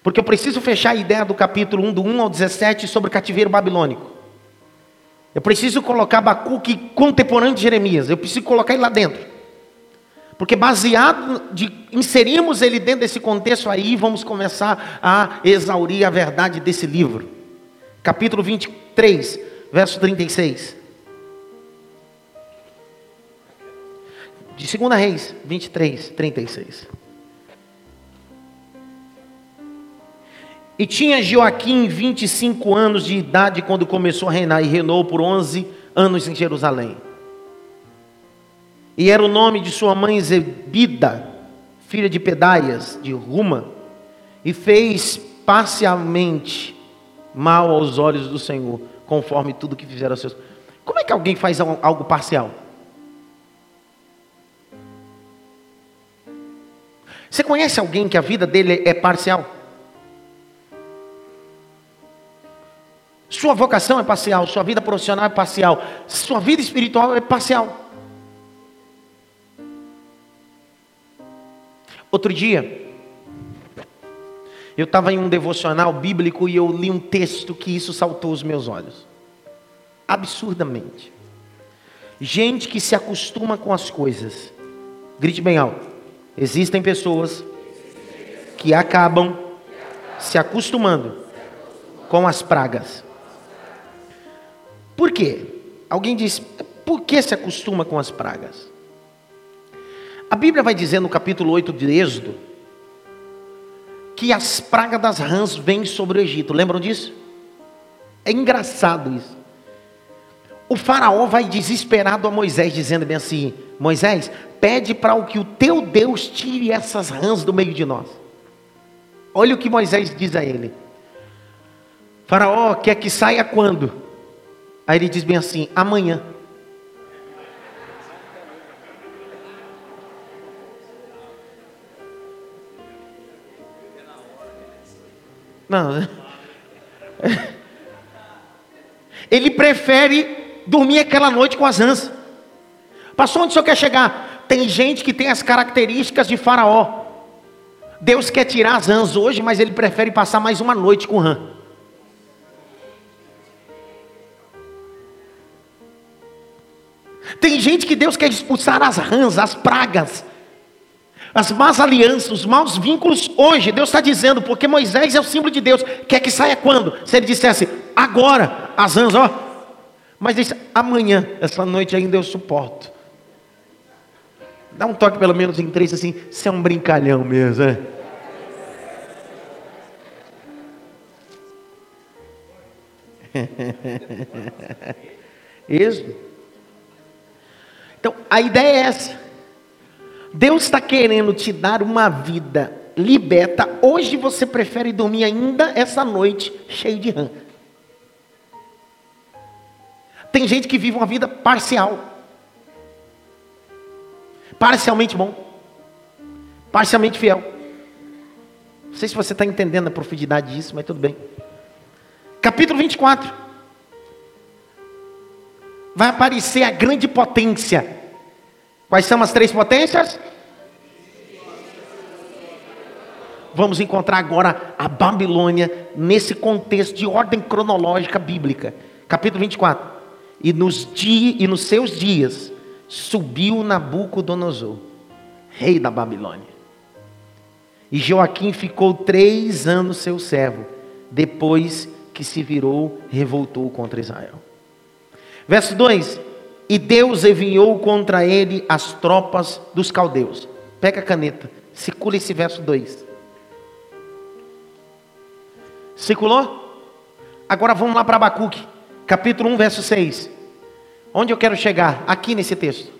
B: Porque eu preciso fechar a ideia do capítulo 1, do 1 ao 17, sobre o cativeiro babilônico. Eu preciso colocar Abacuque contemporâneo de Jeremias. Eu preciso colocar ele lá dentro. Porque baseado de inserirmos ele dentro desse contexto aí, vamos começar a exaurir a verdade desse livro. Capítulo 23, verso 36. De 2 Reis 23, 36. E tinha Joaquim 25 anos de idade quando começou a reinar, e reinou por 11 anos em Jerusalém. E era o nome de sua mãe Zebida, filha de Pedaias, de Ruma, e fez parcialmente mal aos olhos do Senhor, conforme tudo que fizeram seus. Como é que alguém faz algo parcial? Você conhece alguém que a vida dele é parcial? Sua vocação é parcial, sua vida profissional é parcial, sua vida espiritual é parcial. Outro dia, eu estava em um devocional bíblico e eu li um texto que isso saltou os meus olhos. Absurdamente. Gente que se acostuma com as coisas. Grite bem alto. Existem pessoas que acabam se acostumando com as pragas. Por quê? Alguém diz, por que se acostuma com as pragas? A Bíblia vai dizer no capítulo 8 de Êxodo que as pragas das rãs vêm sobre o Egito. Lembram disso? É engraçado isso. O faraó vai desesperado a Moisés, dizendo bem assim: Moisés, pede para o que o teu Deus tire essas rãs do meio de nós. Olha o que Moisés diz a ele: Faraó quer que saia quando? Aí ele diz bem assim: amanhã. Não. Ele prefere dormir aquela noite com as rãs. Passou onde o senhor quer chegar? Tem gente que tem as características de Faraó. Deus quer tirar as rãs hoje, mas ele prefere passar mais uma noite com rã. Tem gente que Deus quer expulsar as rãs, as pragas as más alianças, os maus vínculos hoje, Deus está dizendo, porque Moisés é o símbolo de Deus, quer que saia quando? Se ele dissesse, agora, as rãs, ó, mas disse, amanhã, essa noite ainda eu suporto. Dá um toque pelo menos em três assim, você é um brincalhão mesmo, é? Isso. Então, a ideia é essa. Deus está querendo te dar uma vida liberta. Hoje você prefere dormir ainda essa noite cheio de rã. Tem gente que vive uma vida parcial. Parcialmente bom. Parcialmente fiel. Não sei se você está entendendo a profundidade disso, mas tudo bem. Capítulo 24. Vai aparecer a grande potência Quais são as três potências? Vamos encontrar agora a Babilônia nesse contexto de ordem cronológica bíblica. Capítulo 24. E nos, dias, e nos seus dias subiu Nabucodonosor, rei da Babilônia. E Joaquim ficou três anos seu servo, depois que se virou, revoltou contra Israel. Verso 2: e Deus enviou contra ele as tropas dos caldeus. Pega a caneta, circula esse verso 2. Circulou? Agora vamos lá para Abacuque, capítulo 1, verso 6. Onde eu quero chegar? Aqui nesse texto.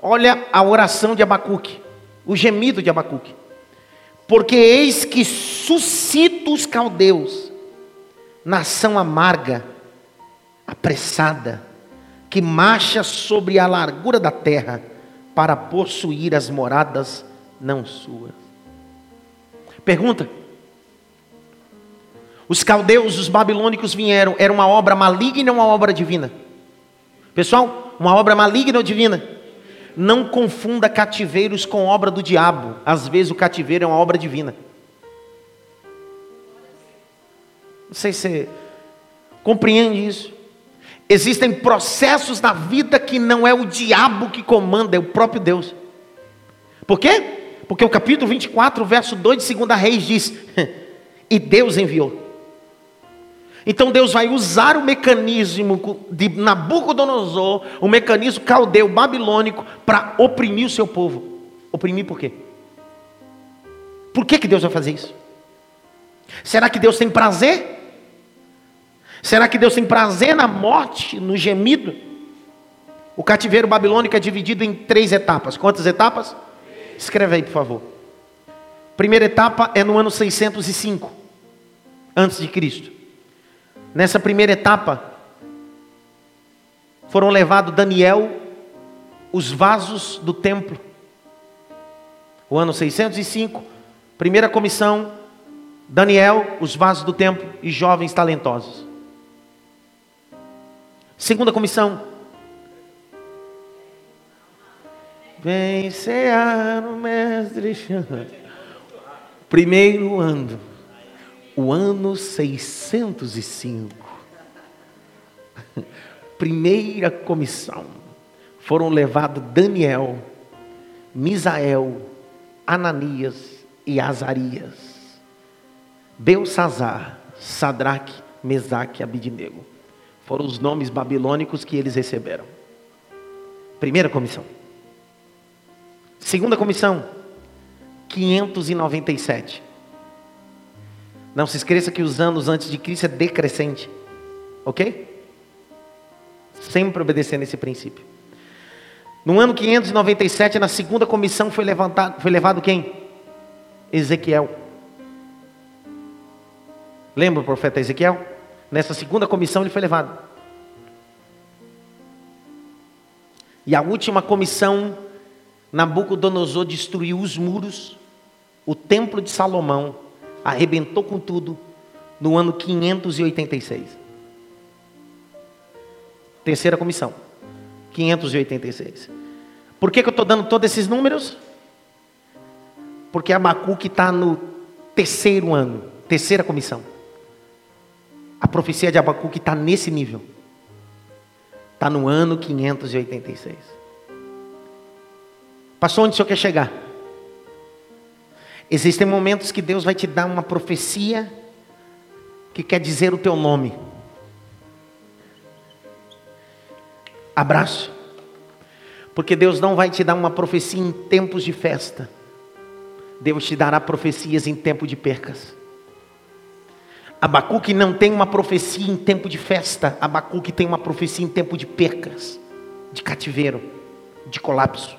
B: Olha a oração de Abacuque, o gemido de Abacuque. Porque eis que suscita os caldeus, nação amarga, apressada, que marcha sobre a largura da terra para possuir as moradas não suas. Pergunta: Os caldeus, os babilônicos vieram, era uma obra maligna ou uma obra divina? Pessoal, uma obra maligna ou divina? Não confunda cativeiros com obra do diabo. Às vezes o cativeiro é uma obra divina. Não sei se você compreende isso. Existem processos na vida que não é o diabo que comanda, é o próprio Deus. Por quê? Porque o capítulo 24, verso 2 de 2 Reis diz: E Deus enviou. Então Deus vai usar o mecanismo de Nabucodonosor, o mecanismo caldeu babilônico, para oprimir o seu povo. Oprimir por quê? Por que, que Deus vai fazer isso? Será que Deus tem prazer Será que Deus tem prazer na morte, no gemido? O cativeiro babilônico é dividido em três etapas. Quantas etapas? Escreve aí, por favor. Primeira etapa é no ano 605 antes de Cristo. Nessa primeira etapa foram levados Daniel os vasos do templo. O ano 605, primeira comissão Daniel, os vasos do templo e jovens talentosos. Segunda comissão. Vem cear o mestre. Primeiro ano. O ano 605. Primeira comissão. Foram levados Daniel, Misael, Ananias e Azarias. Belsazar, Sadraque, Mesaque e Abidinego. Foram os nomes babilônicos que eles receberam. Primeira comissão. Segunda comissão, 597. Não se esqueça que os anos antes de Cristo é decrescente. Ok? Sempre obedecendo esse princípio. No ano 597, na segunda comissão, foi levantado, foi levado quem? Ezequiel. Lembra o profeta Ezequiel? Nessa segunda comissão ele foi levado. E a última comissão, Nabucodonosor destruiu os muros, o templo de Salomão, arrebentou com tudo, no ano 586. Terceira comissão, 586. Por que, que eu estou dando todos esses números? Porque Abacuque está no terceiro ano, terceira comissão. A profecia de Abacuque está nesse nível. Está no ano 586. Passou onde o senhor quer chegar? Existem momentos que Deus vai te dar uma profecia que quer dizer o teu nome. Abraço. Porque Deus não vai te dar uma profecia em tempos de festa. Deus te dará profecias em tempo de percas. Abacuque não tem uma profecia em tempo de festa, Abacuque tem uma profecia em tempo de percas, de cativeiro, de colapso.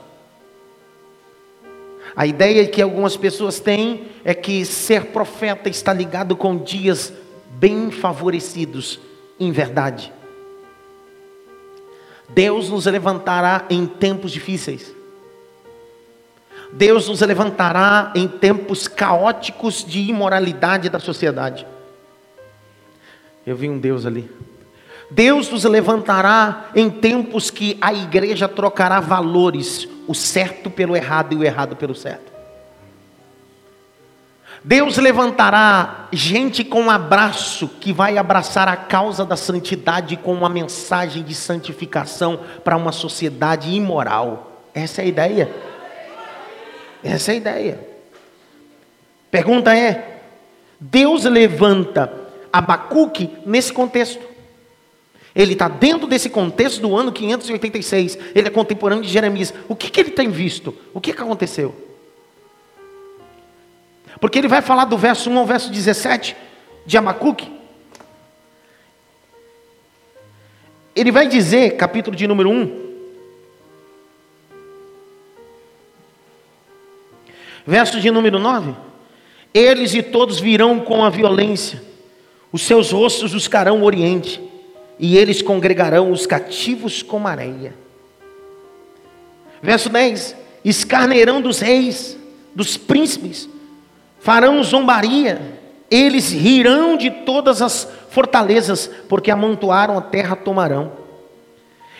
B: A ideia que algumas pessoas têm é que ser profeta está ligado com dias bem favorecidos, em verdade. Deus nos levantará em tempos difíceis. Deus nos levantará em tempos caóticos de imoralidade da sociedade. Eu vi um Deus ali. Deus nos levantará em tempos que a igreja trocará valores, o certo pelo errado e o errado pelo certo. Deus levantará gente com um abraço que vai abraçar a causa da santidade com uma mensagem de santificação para uma sociedade imoral. Essa é a ideia. Essa é a ideia. Pergunta é: Deus levanta Abacuque nesse contexto. Ele está dentro desse contexto do ano 586. Ele é contemporâneo de Jeremias. O que, que ele tem visto? O que, que aconteceu? Porque ele vai falar do verso 1 ao verso 17 de Abacuque. Ele vai dizer, capítulo de número 1, verso de número 9: Eles e todos virão com a violência os seus rostos buscarão o oriente, e eles congregarão os cativos como areia. Verso 10: Escarneirão dos reis, dos príncipes, farão zombaria, eles rirão de todas as fortalezas, porque amontoaram a terra, tomarão.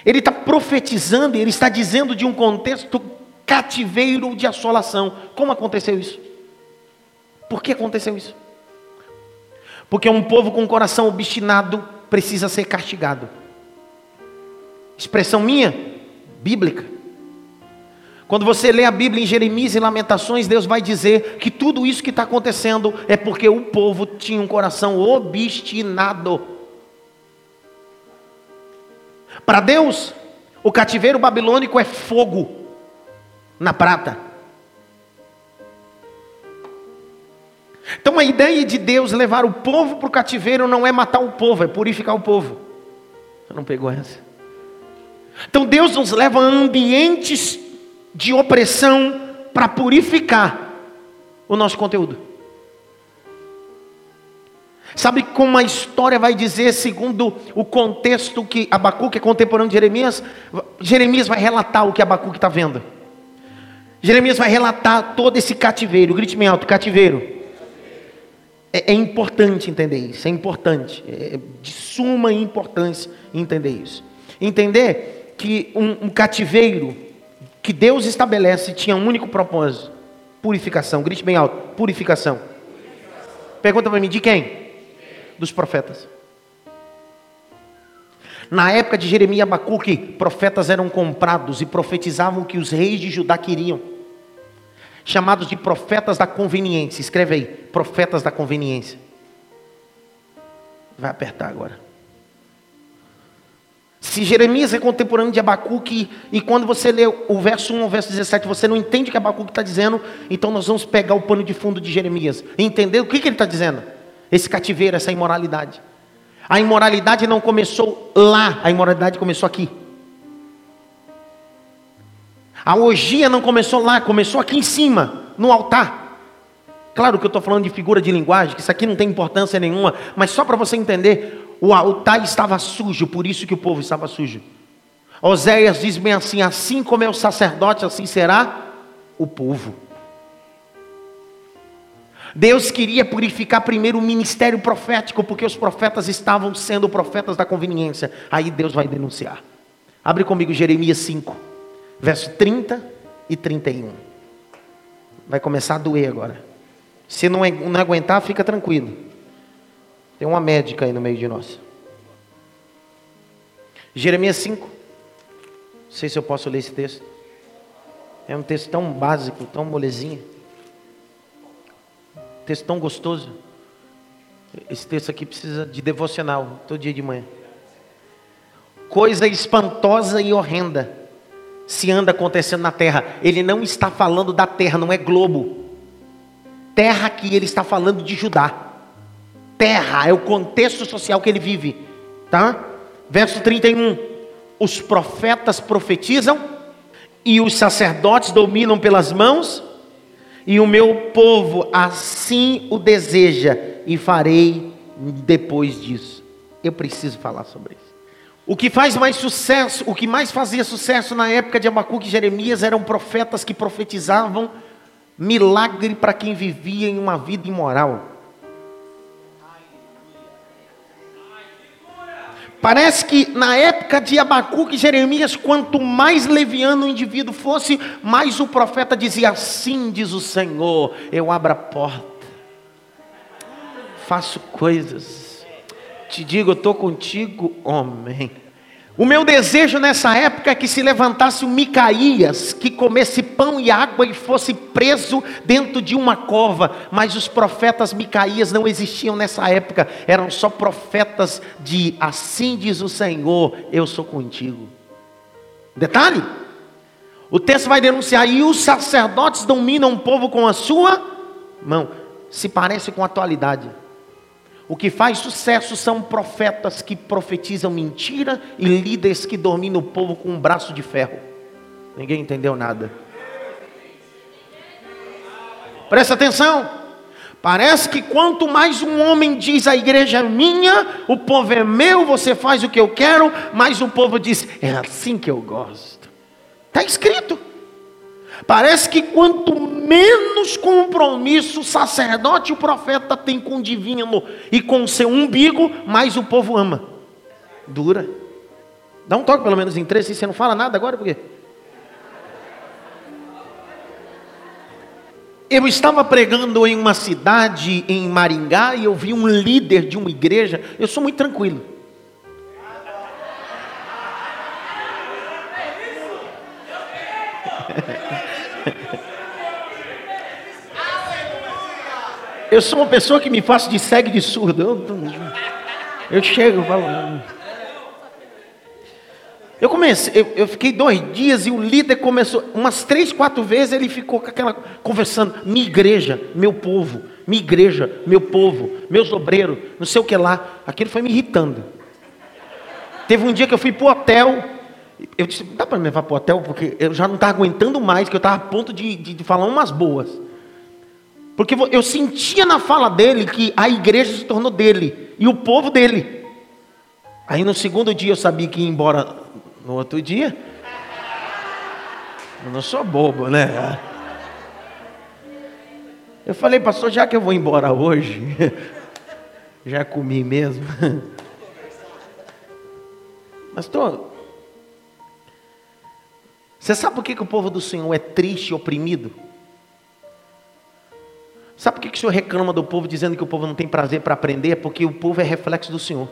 B: Ele está profetizando, ele está dizendo de um contexto cativeiro de assolação. Como aconteceu isso? Por que aconteceu isso? Porque um povo com coração obstinado precisa ser castigado. Expressão minha, bíblica. Quando você lê a Bíblia em Jeremias e Lamentações, Deus vai dizer que tudo isso que está acontecendo é porque o povo tinha um coração obstinado. Para Deus, o cativeiro babilônico é fogo na prata. Então a ideia de Deus levar o povo para o cativeiro não é matar o povo, é purificar o povo. Você não pegou essa? Então Deus nos leva a ambientes de opressão para purificar o nosso conteúdo. Sabe como a história vai dizer, segundo o contexto que Abacuque é contemporâneo de Jeremias? Jeremias vai relatar o que Abacuque está vendo. Jeremias vai relatar todo esse cativeiro, grite bem alto, cativeiro. É, é importante entender isso, é importante, é de suma importância entender isso. Entender que um, um cativeiro que Deus estabelece tinha um único propósito: purificação. Grite bem alto: purificação. Pergunta para mim: de quem? Dos profetas. Na época de Jeremias e Abacuque, profetas eram comprados e profetizavam o que os reis de Judá queriam. Chamados de profetas da conveniência. Escreve aí, profetas da conveniência. Vai apertar agora. Se Jeremias é contemporâneo de Abacuque, e quando você lê o verso 1 ao verso 17, você não entende o que Abacuque está dizendo, então nós vamos pegar o pano de fundo de Jeremias e entender o que, que ele está dizendo. Esse cativeiro, essa imoralidade. A imoralidade não começou lá, a imoralidade começou aqui. A orgia não começou lá, começou aqui em cima, no altar. Claro que eu estou falando de figura de linguagem, que isso aqui não tem importância nenhuma, mas só para você entender, o altar estava sujo, por isso que o povo estava sujo. Oséias diz bem assim: assim como é o sacerdote, assim será o povo. Deus queria purificar primeiro o ministério profético, porque os profetas estavam sendo profetas da conveniência. Aí Deus vai denunciar. Abre comigo Jeremias 5, verso 30 e 31. Vai começar a doer agora. Se não, não aguentar, fica tranquilo. Tem uma médica aí no meio de nós. Jeremias 5. Não sei se eu posso ler esse texto. É um texto tão básico, tão molezinho. Texto tão gostoso. Esse texto aqui precisa de devocional todo dia de manhã. Coisa espantosa e horrenda se anda acontecendo na terra. Ele não está falando da terra, não é globo. Terra que ele está falando de Judá. Terra é o contexto social que ele vive, tá? Verso 31. Os profetas profetizam e os sacerdotes dominam pelas mãos e o meu povo assim o deseja, e farei depois disso. Eu preciso falar sobre isso. O que faz mais sucesso, o que mais fazia sucesso na época de Abacuque e Jeremias eram profetas que profetizavam milagre para quem vivia em uma vida imoral. Parece que na época de Abacuque e Jeremias, quanto mais leviano o indivíduo fosse, mais o profeta dizia: Assim diz o Senhor, eu abro a porta, faço coisas, te digo, eu estou contigo, homem. O meu desejo nessa época é que se levantasse um Micaías, que comesse pão e água e fosse preso dentro de uma cova, mas os profetas Micaías não existiam nessa época, eram só profetas de assim diz o Senhor, eu sou contigo. Detalhe: o texto vai denunciar, e os sacerdotes dominam o povo com a sua mão, se parece com a atualidade. O que faz sucesso são profetas que profetizam mentira e líderes que dominam o povo com um braço de ferro. Ninguém entendeu nada. Presta atenção. Parece que quanto mais um homem diz a igreja é minha, o povo é meu, você faz o que eu quero, mais o povo diz, é assim que eu gosto. Está escrito. Parece que quanto menos compromisso o sacerdote e o profeta tem com o divino e com o seu umbigo, mais o povo ama. Dura. Dá um toque pelo menos em três, se você não fala nada agora, por quê? Eu estava pregando em uma cidade em Maringá e eu vi um líder de uma igreja. Eu sou muito tranquilo. Eu sou uma pessoa que me faço de cego de surdo. Eu, eu chego e. Hum. Eu comecei, eu, eu, fiquei dois dias e o líder começou, umas três, quatro vezes ele ficou com aquela conversando, minha igreja, meu povo, minha igreja, meu povo, meus obreiros, não sei o que lá. Aquilo foi me irritando. Teve um dia que eu fui para o hotel, eu disse, dá para me levar para o hotel, porque eu já não estava aguentando mais, que eu estava a ponto de, de, de falar umas boas. Porque eu sentia na fala dele que a igreja se tornou dele e o povo dele. Aí no segundo dia eu sabia que ia embora no outro dia. Eu não sou bobo, né? Eu falei, pastor, já que eu vou embora hoje, já comi mesmo. Pastor, você sabe por que, que o povo do Senhor é triste e oprimido? Sabe por que, que o Senhor reclama do povo dizendo que o povo não tem prazer para aprender? É porque o povo é reflexo do Senhor.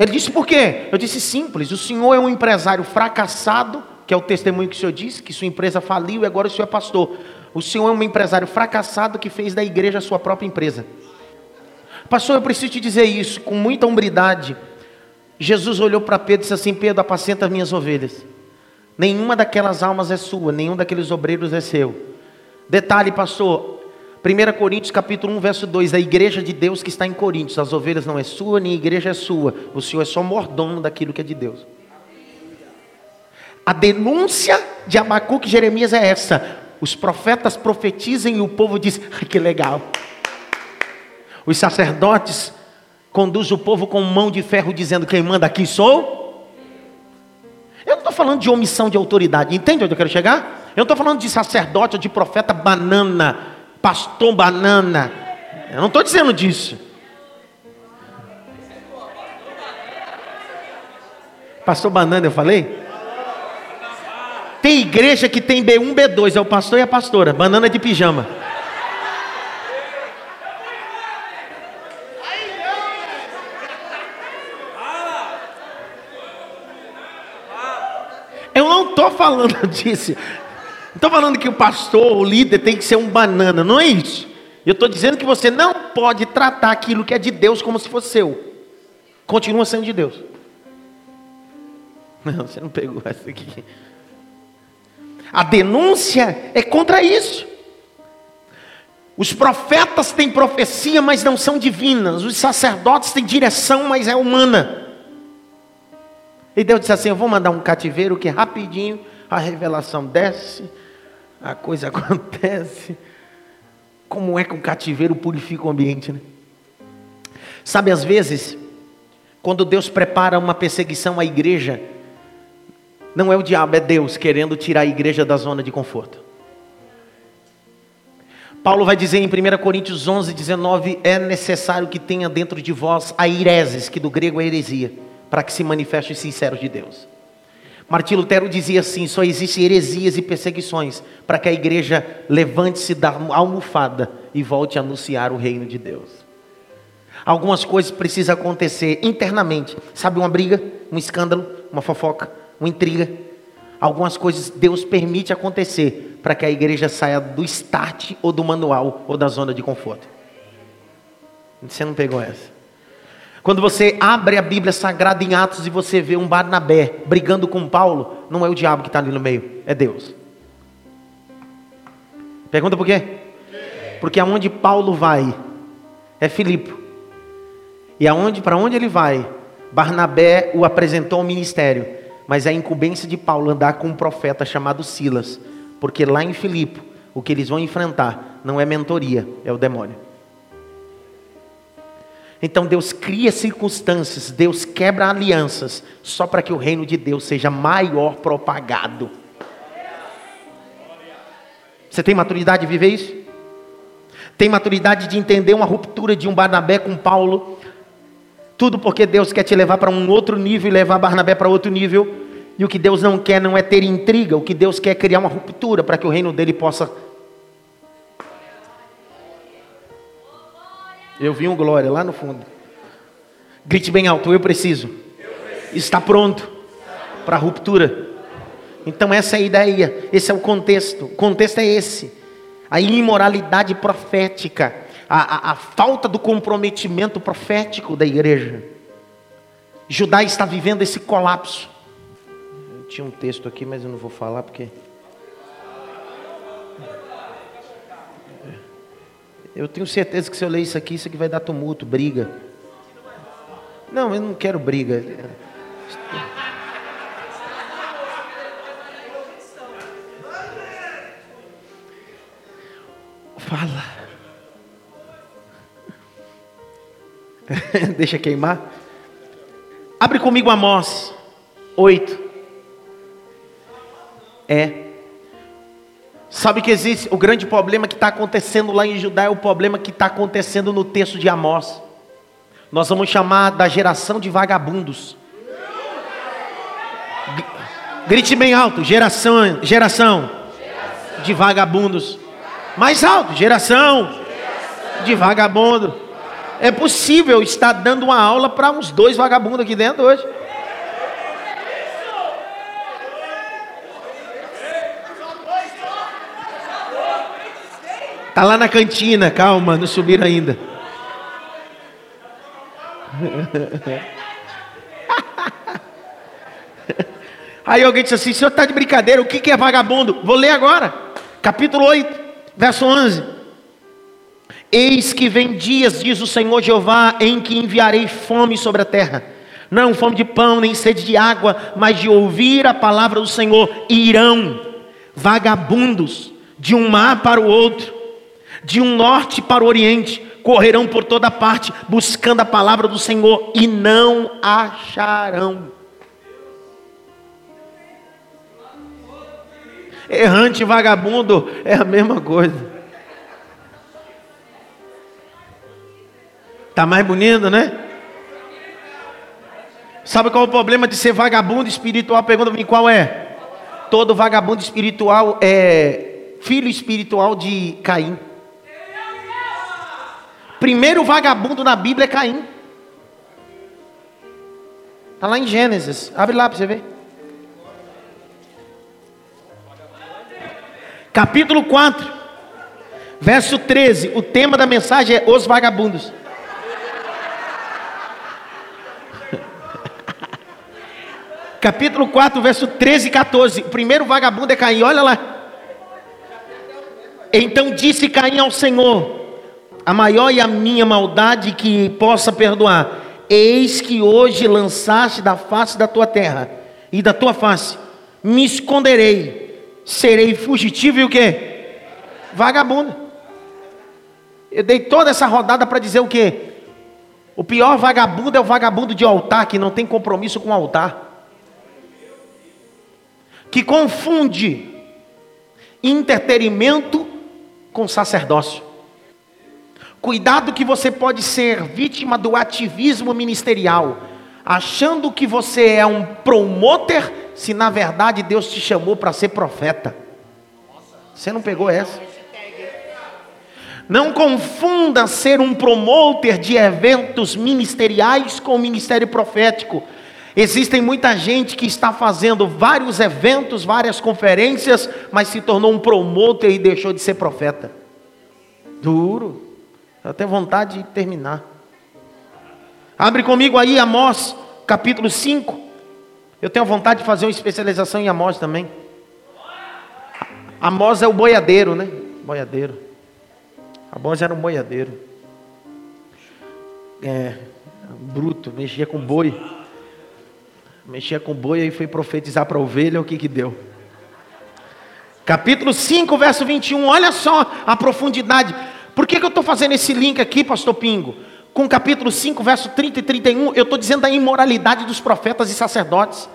B: Ele disse por quê? Eu disse simples: o senhor é um empresário fracassado, que é o testemunho que o senhor disse, que sua empresa faliu e agora o senhor é pastor. O senhor é um empresário fracassado que fez da igreja a sua própria empresa. Pastor, eu preciso te dizer isso com muita hombridade. Jesus olhou para Pedro e disse assim: Pedro, apacenta as minhas ovelhas. Nenhuma daquelas almas é sua, nenhum daqueles obreiros é seu. Detalhe, pastor, 1 Coríntios capítulo 1, verso 2, a igreja de Deus que está em Coríntios, as ovelhas não é sua, nem a igreja é sua, o Senhor é só mordomo daquilo que é de Deus. A denúncia de Abacuque e Jeremias é essa: os profetas profetizem e o povo diz, ah, que legal. Os sacerdotes conduzem o povo com mão de ferro, dizendo: quem manda aqui sou. Eu não estou falando de omissão de autoridade, entende onde eu quero chegar? Eu não estou falando de sacerdote ou de profeta banana pastor banana. Eu não estou dizendo disso. Pastor banana, eu falei? Tem igreja que tem B1, B2, é o pastor e a pastora, banana de pijama. Eu não estou falando disso. Não estou falando que o pastor, o líder, tem que ser um banana, não é isso. Eu estou dizendo que você não pode tratar aquilo que é de Deus como se fosse seu. Continua sendo de Deus. Não, você não pegou essa aqui. A denúncia é contra isso. Os profetas têm profecia, mas não são divinas. Os sacerdotes têm direção, mas é humana. E Deus disse assim: Eu vou mandar um cativeiro que rapidinho a revelação desce, a coisa acontece. Como é que um cativeiro purifica o ambiente, né? Sabe, às vezes, quando Deus prepara uma perseguição à igreja, não é o diabo, é Deus querendo tirar a igreja da zona de conforto. Paulo vai dizer em 1 Coríntios 11, 19: é necessário que tenha dentro de vós a ireses, que do grego é heresia, para que se manifeste os sinceros de Deus. Martim Lutero dizia assim: só existem heresias e perseguições para que a igreja levante-se da almofada e volte a anunciar o reino de Deus. Algumas coisas precisam acontecer internamente, sabe, uma briga, um escândalo, uma fofoca, uma intriga. Algumas coisas Deus permite acontecer para que a igreja saia do start ou do manual ou da zona de conforto. Você não pegou essa? Quando você abre a Bíblia Sagrada em Atos e você vê um Barnabé brigando com Paulo, não é o diabo que está ali no meio, é Deus. Pergunta por quê? Porque aonde Paulo vai é Filipe. E aonde, para onde ele vai, Barnabé o apresentou ao ministério. Mas é a incumbência de Paulo andar com um profeta chamado Silas. Porque lá em Filipe, o que eles vão enfrentar não é mentoria, é o demônio. Então Deus cria circunstâncias, Deus quebra alianças, só para que o reino de Deus seja maior propagado. Você tem maturidade de viver isso? Tem maturidade de entender uma ruptura de um Barnabé com Paulo? Tudo porque Deus quer te levar para um outro nível e levar Barnabé para outro nível. E o que Deus não quer não é ter intriga, o que Deus quer é criar uma ruptura para que o reino dele possa Eu vi um glória lá no fundo. Grite bem alto, eu preciso. Está pronto para a ruptura. Então essa é a ideia, esse é o contexto. O contexto é esse. A imoralidade profética, a, a, a falta do comprometimento profético da igreja. Judá está vivendo esse colapso. Eu tinha um texto aqui, mas eu não vou falar porque Eu tenho certeza que se eu ler isso aqui, isso aqui vai dar tumulto, briga. Não, eu não quero briga. Fala. Deixa queimar. Abre comigo Amós 8. É. Sabe que existe o grande problema que está acontecendo lá em Judá é o problema que está acontecendo no texto de Amós. Nós vamos chamar da geração de vagabundos. Grite bem alto, geração, geração de vagabundos. Mais alto, geração de vagabundo. É possível estar dando uma aula para uns dois vagabundos aqui dentro hoje. Tá lá na cantina, calma, não subiram ainda. Aí alguém disse assim: o senhor está de brincadeira, o que é vagabundo? Vou ler agora, capítulo 8, verso 11. Eis que vem dias, diz o Senhor Jeová, em que enviarei fome sobre a terra. Não fome de pão, nem sede de água, mas de ouvir a palavra do Senhor. Irão vagabundos de um mar para o outro, de um norte para o oriente, correrão por toda parte, buscando a palavra do Senhor, e não acharão. Errante vagabundo é a mesma coisa. Tá mais bonito, né? Sabe qual é o problema de ser vagabundo espiritual? Pergunta mim qual é? Todo vagabundo espiritual é filho espiritual de Caim. Primeiro vagabundo na Bíblia é Caim. Está lá em Gênesis. Abre lá para você ver. Capítulo 4, verso 13. O tema da mensagem é os vagabundos. Capítulo 4, verso 13 e 14. O primeiro vagabundo é Caim, olha lá. Então disse Caim ao Senhor: a maior e a minha maldade que possa perdoar. Eis que hoje lançaste da face da tua terra e da tua face, me esconderei, serei fugitivo e o que? Vagabundo. Eu dei toda essa rodada para dizer o que? O pior vagabundo é o vagabundo de altar que não tem compromisso com o altar, que confunde entretenimento com sacerdócio. Cuidado que você pode ser vítima do ativismo ministerial, achando que você é um promoter, se na verdade Deus te chamou para ser profeta. Você não pegou essa? Não confunda ser um promoter de eventos ministeriais com o ministério profético. Existem muita gente que está fazendo vários eventos, várias conferências, mas se tornou um promoter e deixou de ser profeta. Duro. Eu tenho vontade de terminar. Abre comigo aí Amós, capítulo 5. Eu tenho vontade de fazer uma especialização em Amós também. Amós é o boiadeiro, né? Boiadeiro. Amós era um boiadeiro. É, bruto, mexia com boi. Mexia com boi e foi profetizar para a ovelha, o que que deu? Capítulo 5, verso 21. Olha só a profundidade. Por que, que eu estou fazendo esse link aqui, pastor Pingo? Com capítulo 5, verso 30 e 31, eu estou dizendo da imoralidade dos profetas e sacerdotes.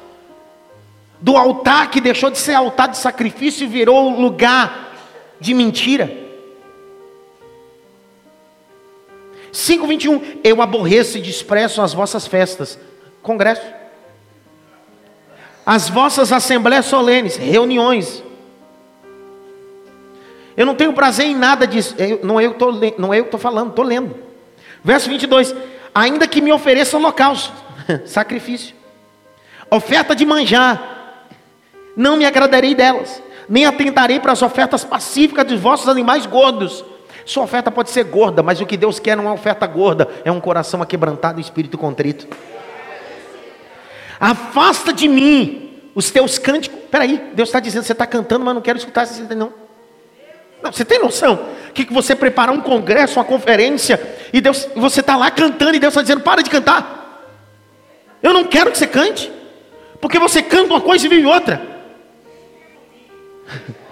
B: Do altar que deixou de ser altar de sacrifício e virou lugar de mentira. 5,21 Eu aborreço e desprezo as vossas festas, congresso, as vossas assembleias solenes, reuniões, eu não tenho prazer em nada disso. Eu, não é eu que estou falando, estou lendo. Verso 22. Ainda que me ofereça holocausto, sacrifício, oferta de manjar, não me agradarei delas, nem atentarei para as ofertas pacíficas dos vossos animais gordos. Sua oferta pode ser gorda, mas o que Deus quer não é oferta gorda, é um coração aquebrantado e espírito contrito. Afasta de mim os teus cânticos. Peraí, Deus está dizendo, você está cantando, mas não quero escutar isso não. Você tem noção que você preparar um congresso, uma conferência, e Deus, você está lá cantando e Deus está dizendo: para de cantar. Eu não quero que você cante, porque você canta uma coisa e vive outra.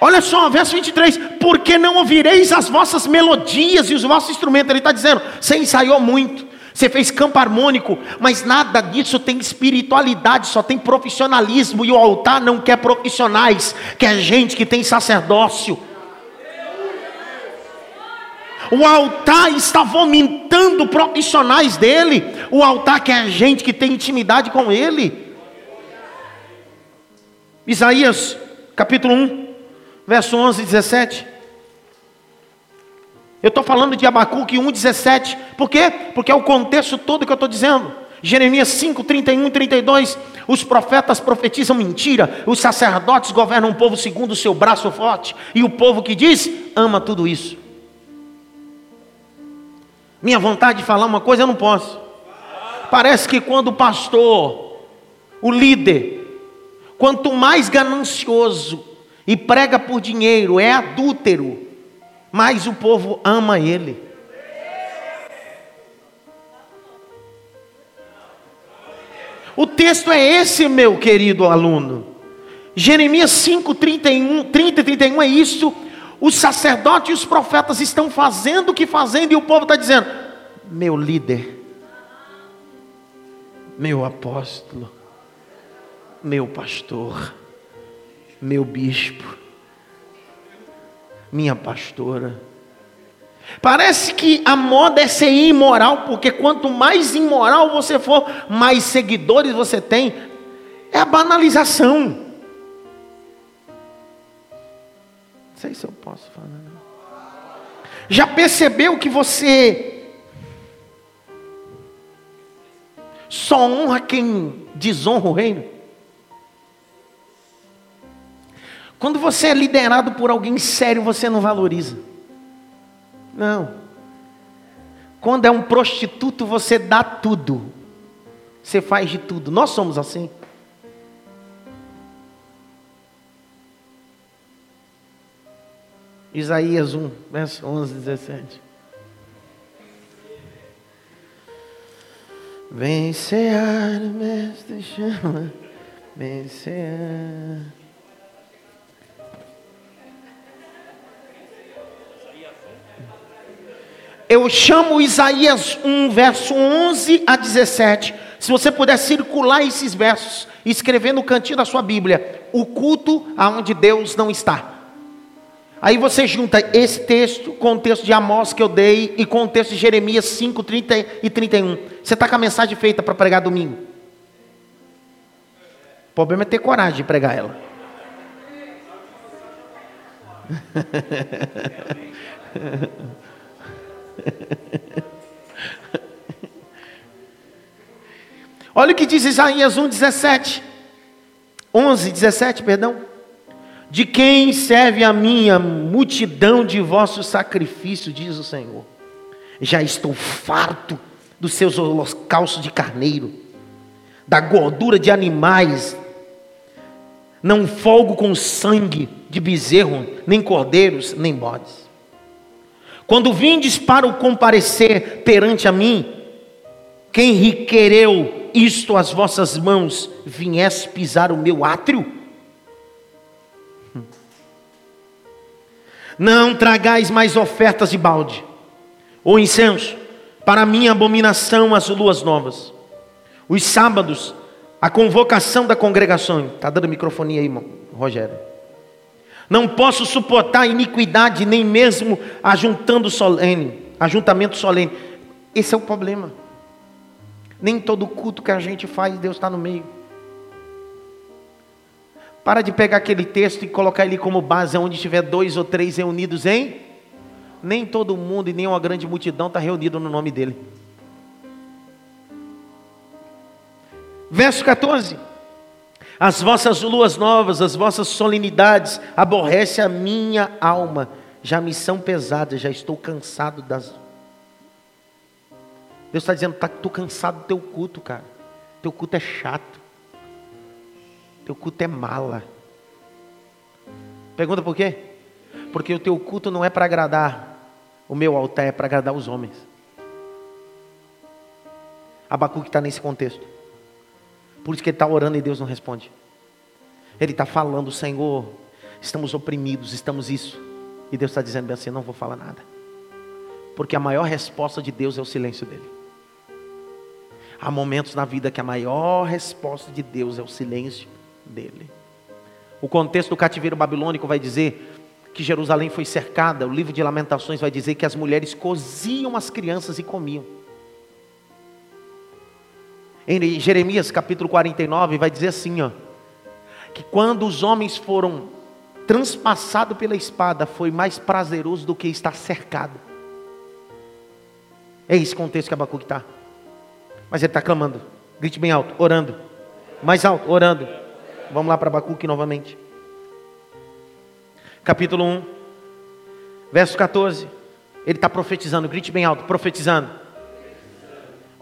B: Olha só, verso 23: Porque não ouvireis as vossas melodias e os vossos instrumentos? Ele está dizendo: você ensaiou muito, Você fez campo harmônico, mas nada disso tem espiritualidade, só tem profissionalismo. E o altar não quer profissionais, quer gente que tem sacerdócio. O altar está vomitando profissionais dele. O altar quer gente que tem intimidade com ele. Isaías, capítulo 1, verso 11 e 17. Eu estou falando de Abacuque 1,17. Por quê? Porque é o contexto todo que eu estou dizendo. Jeremias 5, 31 e 32. Os profetas profetizam mentira, os sacerdotes governam o povo segundo o seu braço forte, e o povo que diz, ama tudo isso. Minha vontade de falar uma coisa eu não posso. Parece que quando o pastor, o líder, quanto mais ganancioso e prega por dinheiro, é adúltero, mas o povo ama ele. O texto é esse, meu querido aluno. Jeremias 5, 31, 30 e 31 é isso. Os sacerdotes e os profetas estão fazendo o que fazendo, e o povo está dizendo: Meu líder, meu apóstolo, meu pastor, meu bispo, minha pastora. Parece que a moda é ser imoral, porque quanto mais imoral você for, mais seguidores você tem. É a banalização. Não sei se eu posso falar. Não. Já percebeu que você só honra quem desonra o reino? Quando você é liderado por alguém sério, você não valoriza. Não. Quando é um prostituto, você dá tudo. Você faz de tudo. Nós somos assim. Isaías 1, verso 11, 17. Vencer, mestre chama, vencer. Eu chamo Isaías 1, verso 11 a 17. Se você puder circular esses versos e escrever no cantinho da sua Bíblia, o culto aonde Deus não está. Aí você junta esse texto com o texto de Amós que eu dei e com o texto de Jeremias 5, 30 e 31. Você está com a mensagem feita para pregar domingo. O problema é ter coragem de pregar ela. Olha o que diz Isaías 1, 17. 11, 17, perdão. De quem serve a minha multidão de vossos sacrifícios, diz o Senhor. Já estou farto dos seus holocaustos de carneiro, da gordura de animais. Não folgo com sangue de bezerro, nem cordeiros, nem bodes. Quando vindes para o comparecer perante a mim, quem requereu isto às vossas mãos, viesse pisar o meu átrio? Não tragais mais ofertas de balde, ou incenso, para minha abominação as luas novas. Os sábados, a convocação da congregação. Está dando microfonia aí, irmão, Rogério. Não posso suportar iniquidade, nem mesmo ajuntando solene, ajuntamento solene. Esse é o problema. Nem todo culto que a gente faz, Deus está no meio. Para de pegar aquele texto e colocar ele como base, onde tiver dois ou três reunidos em. Nem todo mundo e nem uma grande multidão está reunido no nome dele. Verso 14. As vossas luas novas, as vossas solenidades, aborrece a minha alma. Já me são pesadas, já estou cansado das. Deus está dizendo, tá, estou cansado do teu culto, cara. Teu culto é chato. Teu culto é mala. Pergunta por quê? Porque o teu culto não é para agradar o meu altar, é para agradar os homens. Abacuque está nesse contexto. Por isso que ele está orando e Deus não responde. Ele está falando, Senhor, estamos oprimidos, estamos isso. E Deus está dizendo bem assim: não vou falar nada. Porque a maior resposta de Deus é o silêncio dele. Há momentos na vida que a maior resposta de Deus é o silêncio dele. O contexto do cativeiro babilônico vai dizer que Jerusalém foi cercada, o livro de Lamentações vai dizer que as mulheres coziam as crianças e comiam. Em Jeremias capítulo 49 vai dizer assim, ó, que quando os homens foram transpassados pela espada, foi mais prazeroso do que estar cercado. É esse contexto que Abacuque está. Mas ele está clamando, grite bem alto, orando, mais alto, orando. Vamos lá para Abacuque novamente. Capítulo 1, verso 14. Ele está profetizando, grite bem alto, profetizando.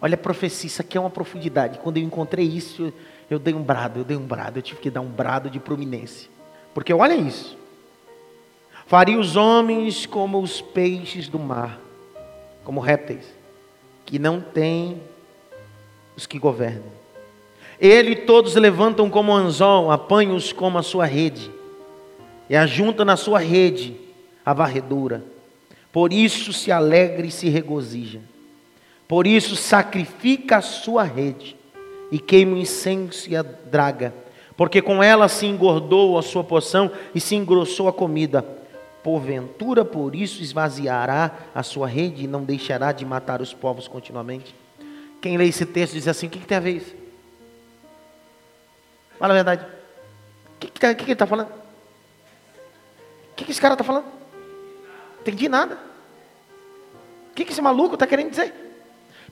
B: Olha a profecia, isso aqui é uma profundidade. Quando eu encontrei isso, eu dei um brado, eu dei um brado, eu tive que dar um brado de prominência. Porque olha isso. Faria os homens como os peixes do mar, como répteis, que não têm os que governam. Ele todos levantam como anzol, apanham-os como a sua rede, e ajunta na sua rede a varredura. Por isso se alegra e se regozija. Por isso sacrifica a sua rede e queima o incenso e a draga, porque com ela se engordou a sua porção e se engrossou a comida. Porventura, por isso esvaziará a sua rede e não deixará de matar os povos continuamente. Quem lê esse texto diz assim: o que, que tem a ver isso? Fala a verdade. O que, que, que, que ele está falando? O que, que esse cara está falando? Entendi nada. O que, que esse maluco está querendo dizer?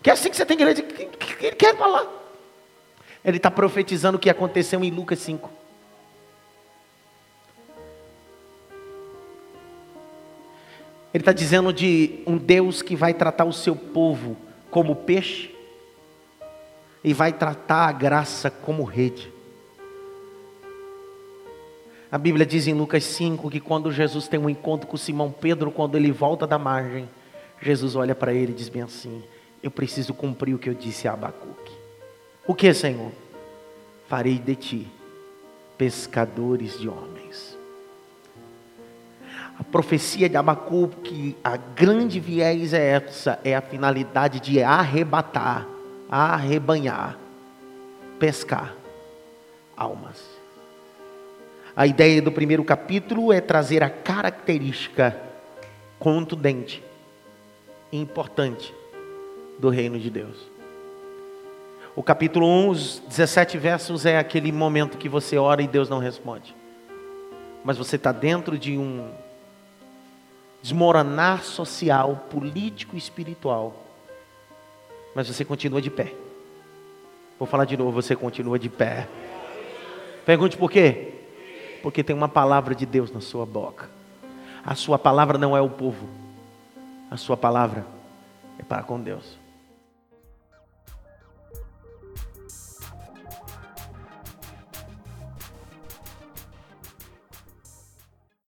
B: Que é assim que você tem. O que ele quer falar? Ele está profetizando o que aconteceu em Lucas 5. Ele está dizendo de um Deus que vai tratar o seu povo como peixe e vai tratar a graça como rede. A Bíblia diz em Lucas 5 que quando Jesus tem um encontro com Simão Pedro, quando ele volta da margem, Jesus olha para ele e diz bem assim: eu preciso cumprir o que eu disse a Abacuque. O que, Senhor? Farei de ti pescadores de homens. A profecia de Abacuque, a grande viés é essa, é a finalidade de arrebatar, arrebanhar, pescar almas. A ideia do primeiro capítulo é trazer a característica contundente, importante do reino de Deus. O capítulo 1, os 17 versos, é aquele momento que você ora e Deus não responde. Mas você está dentro de um desmoronar social, político e espiritual. Mas você continua de pé. Vou falar de novo, você continua de pé. Pergunte por quê? Porque tem uma palavra de Deus na sua boca. A sua palavra não é o povo. A sua palavra é para com Deus.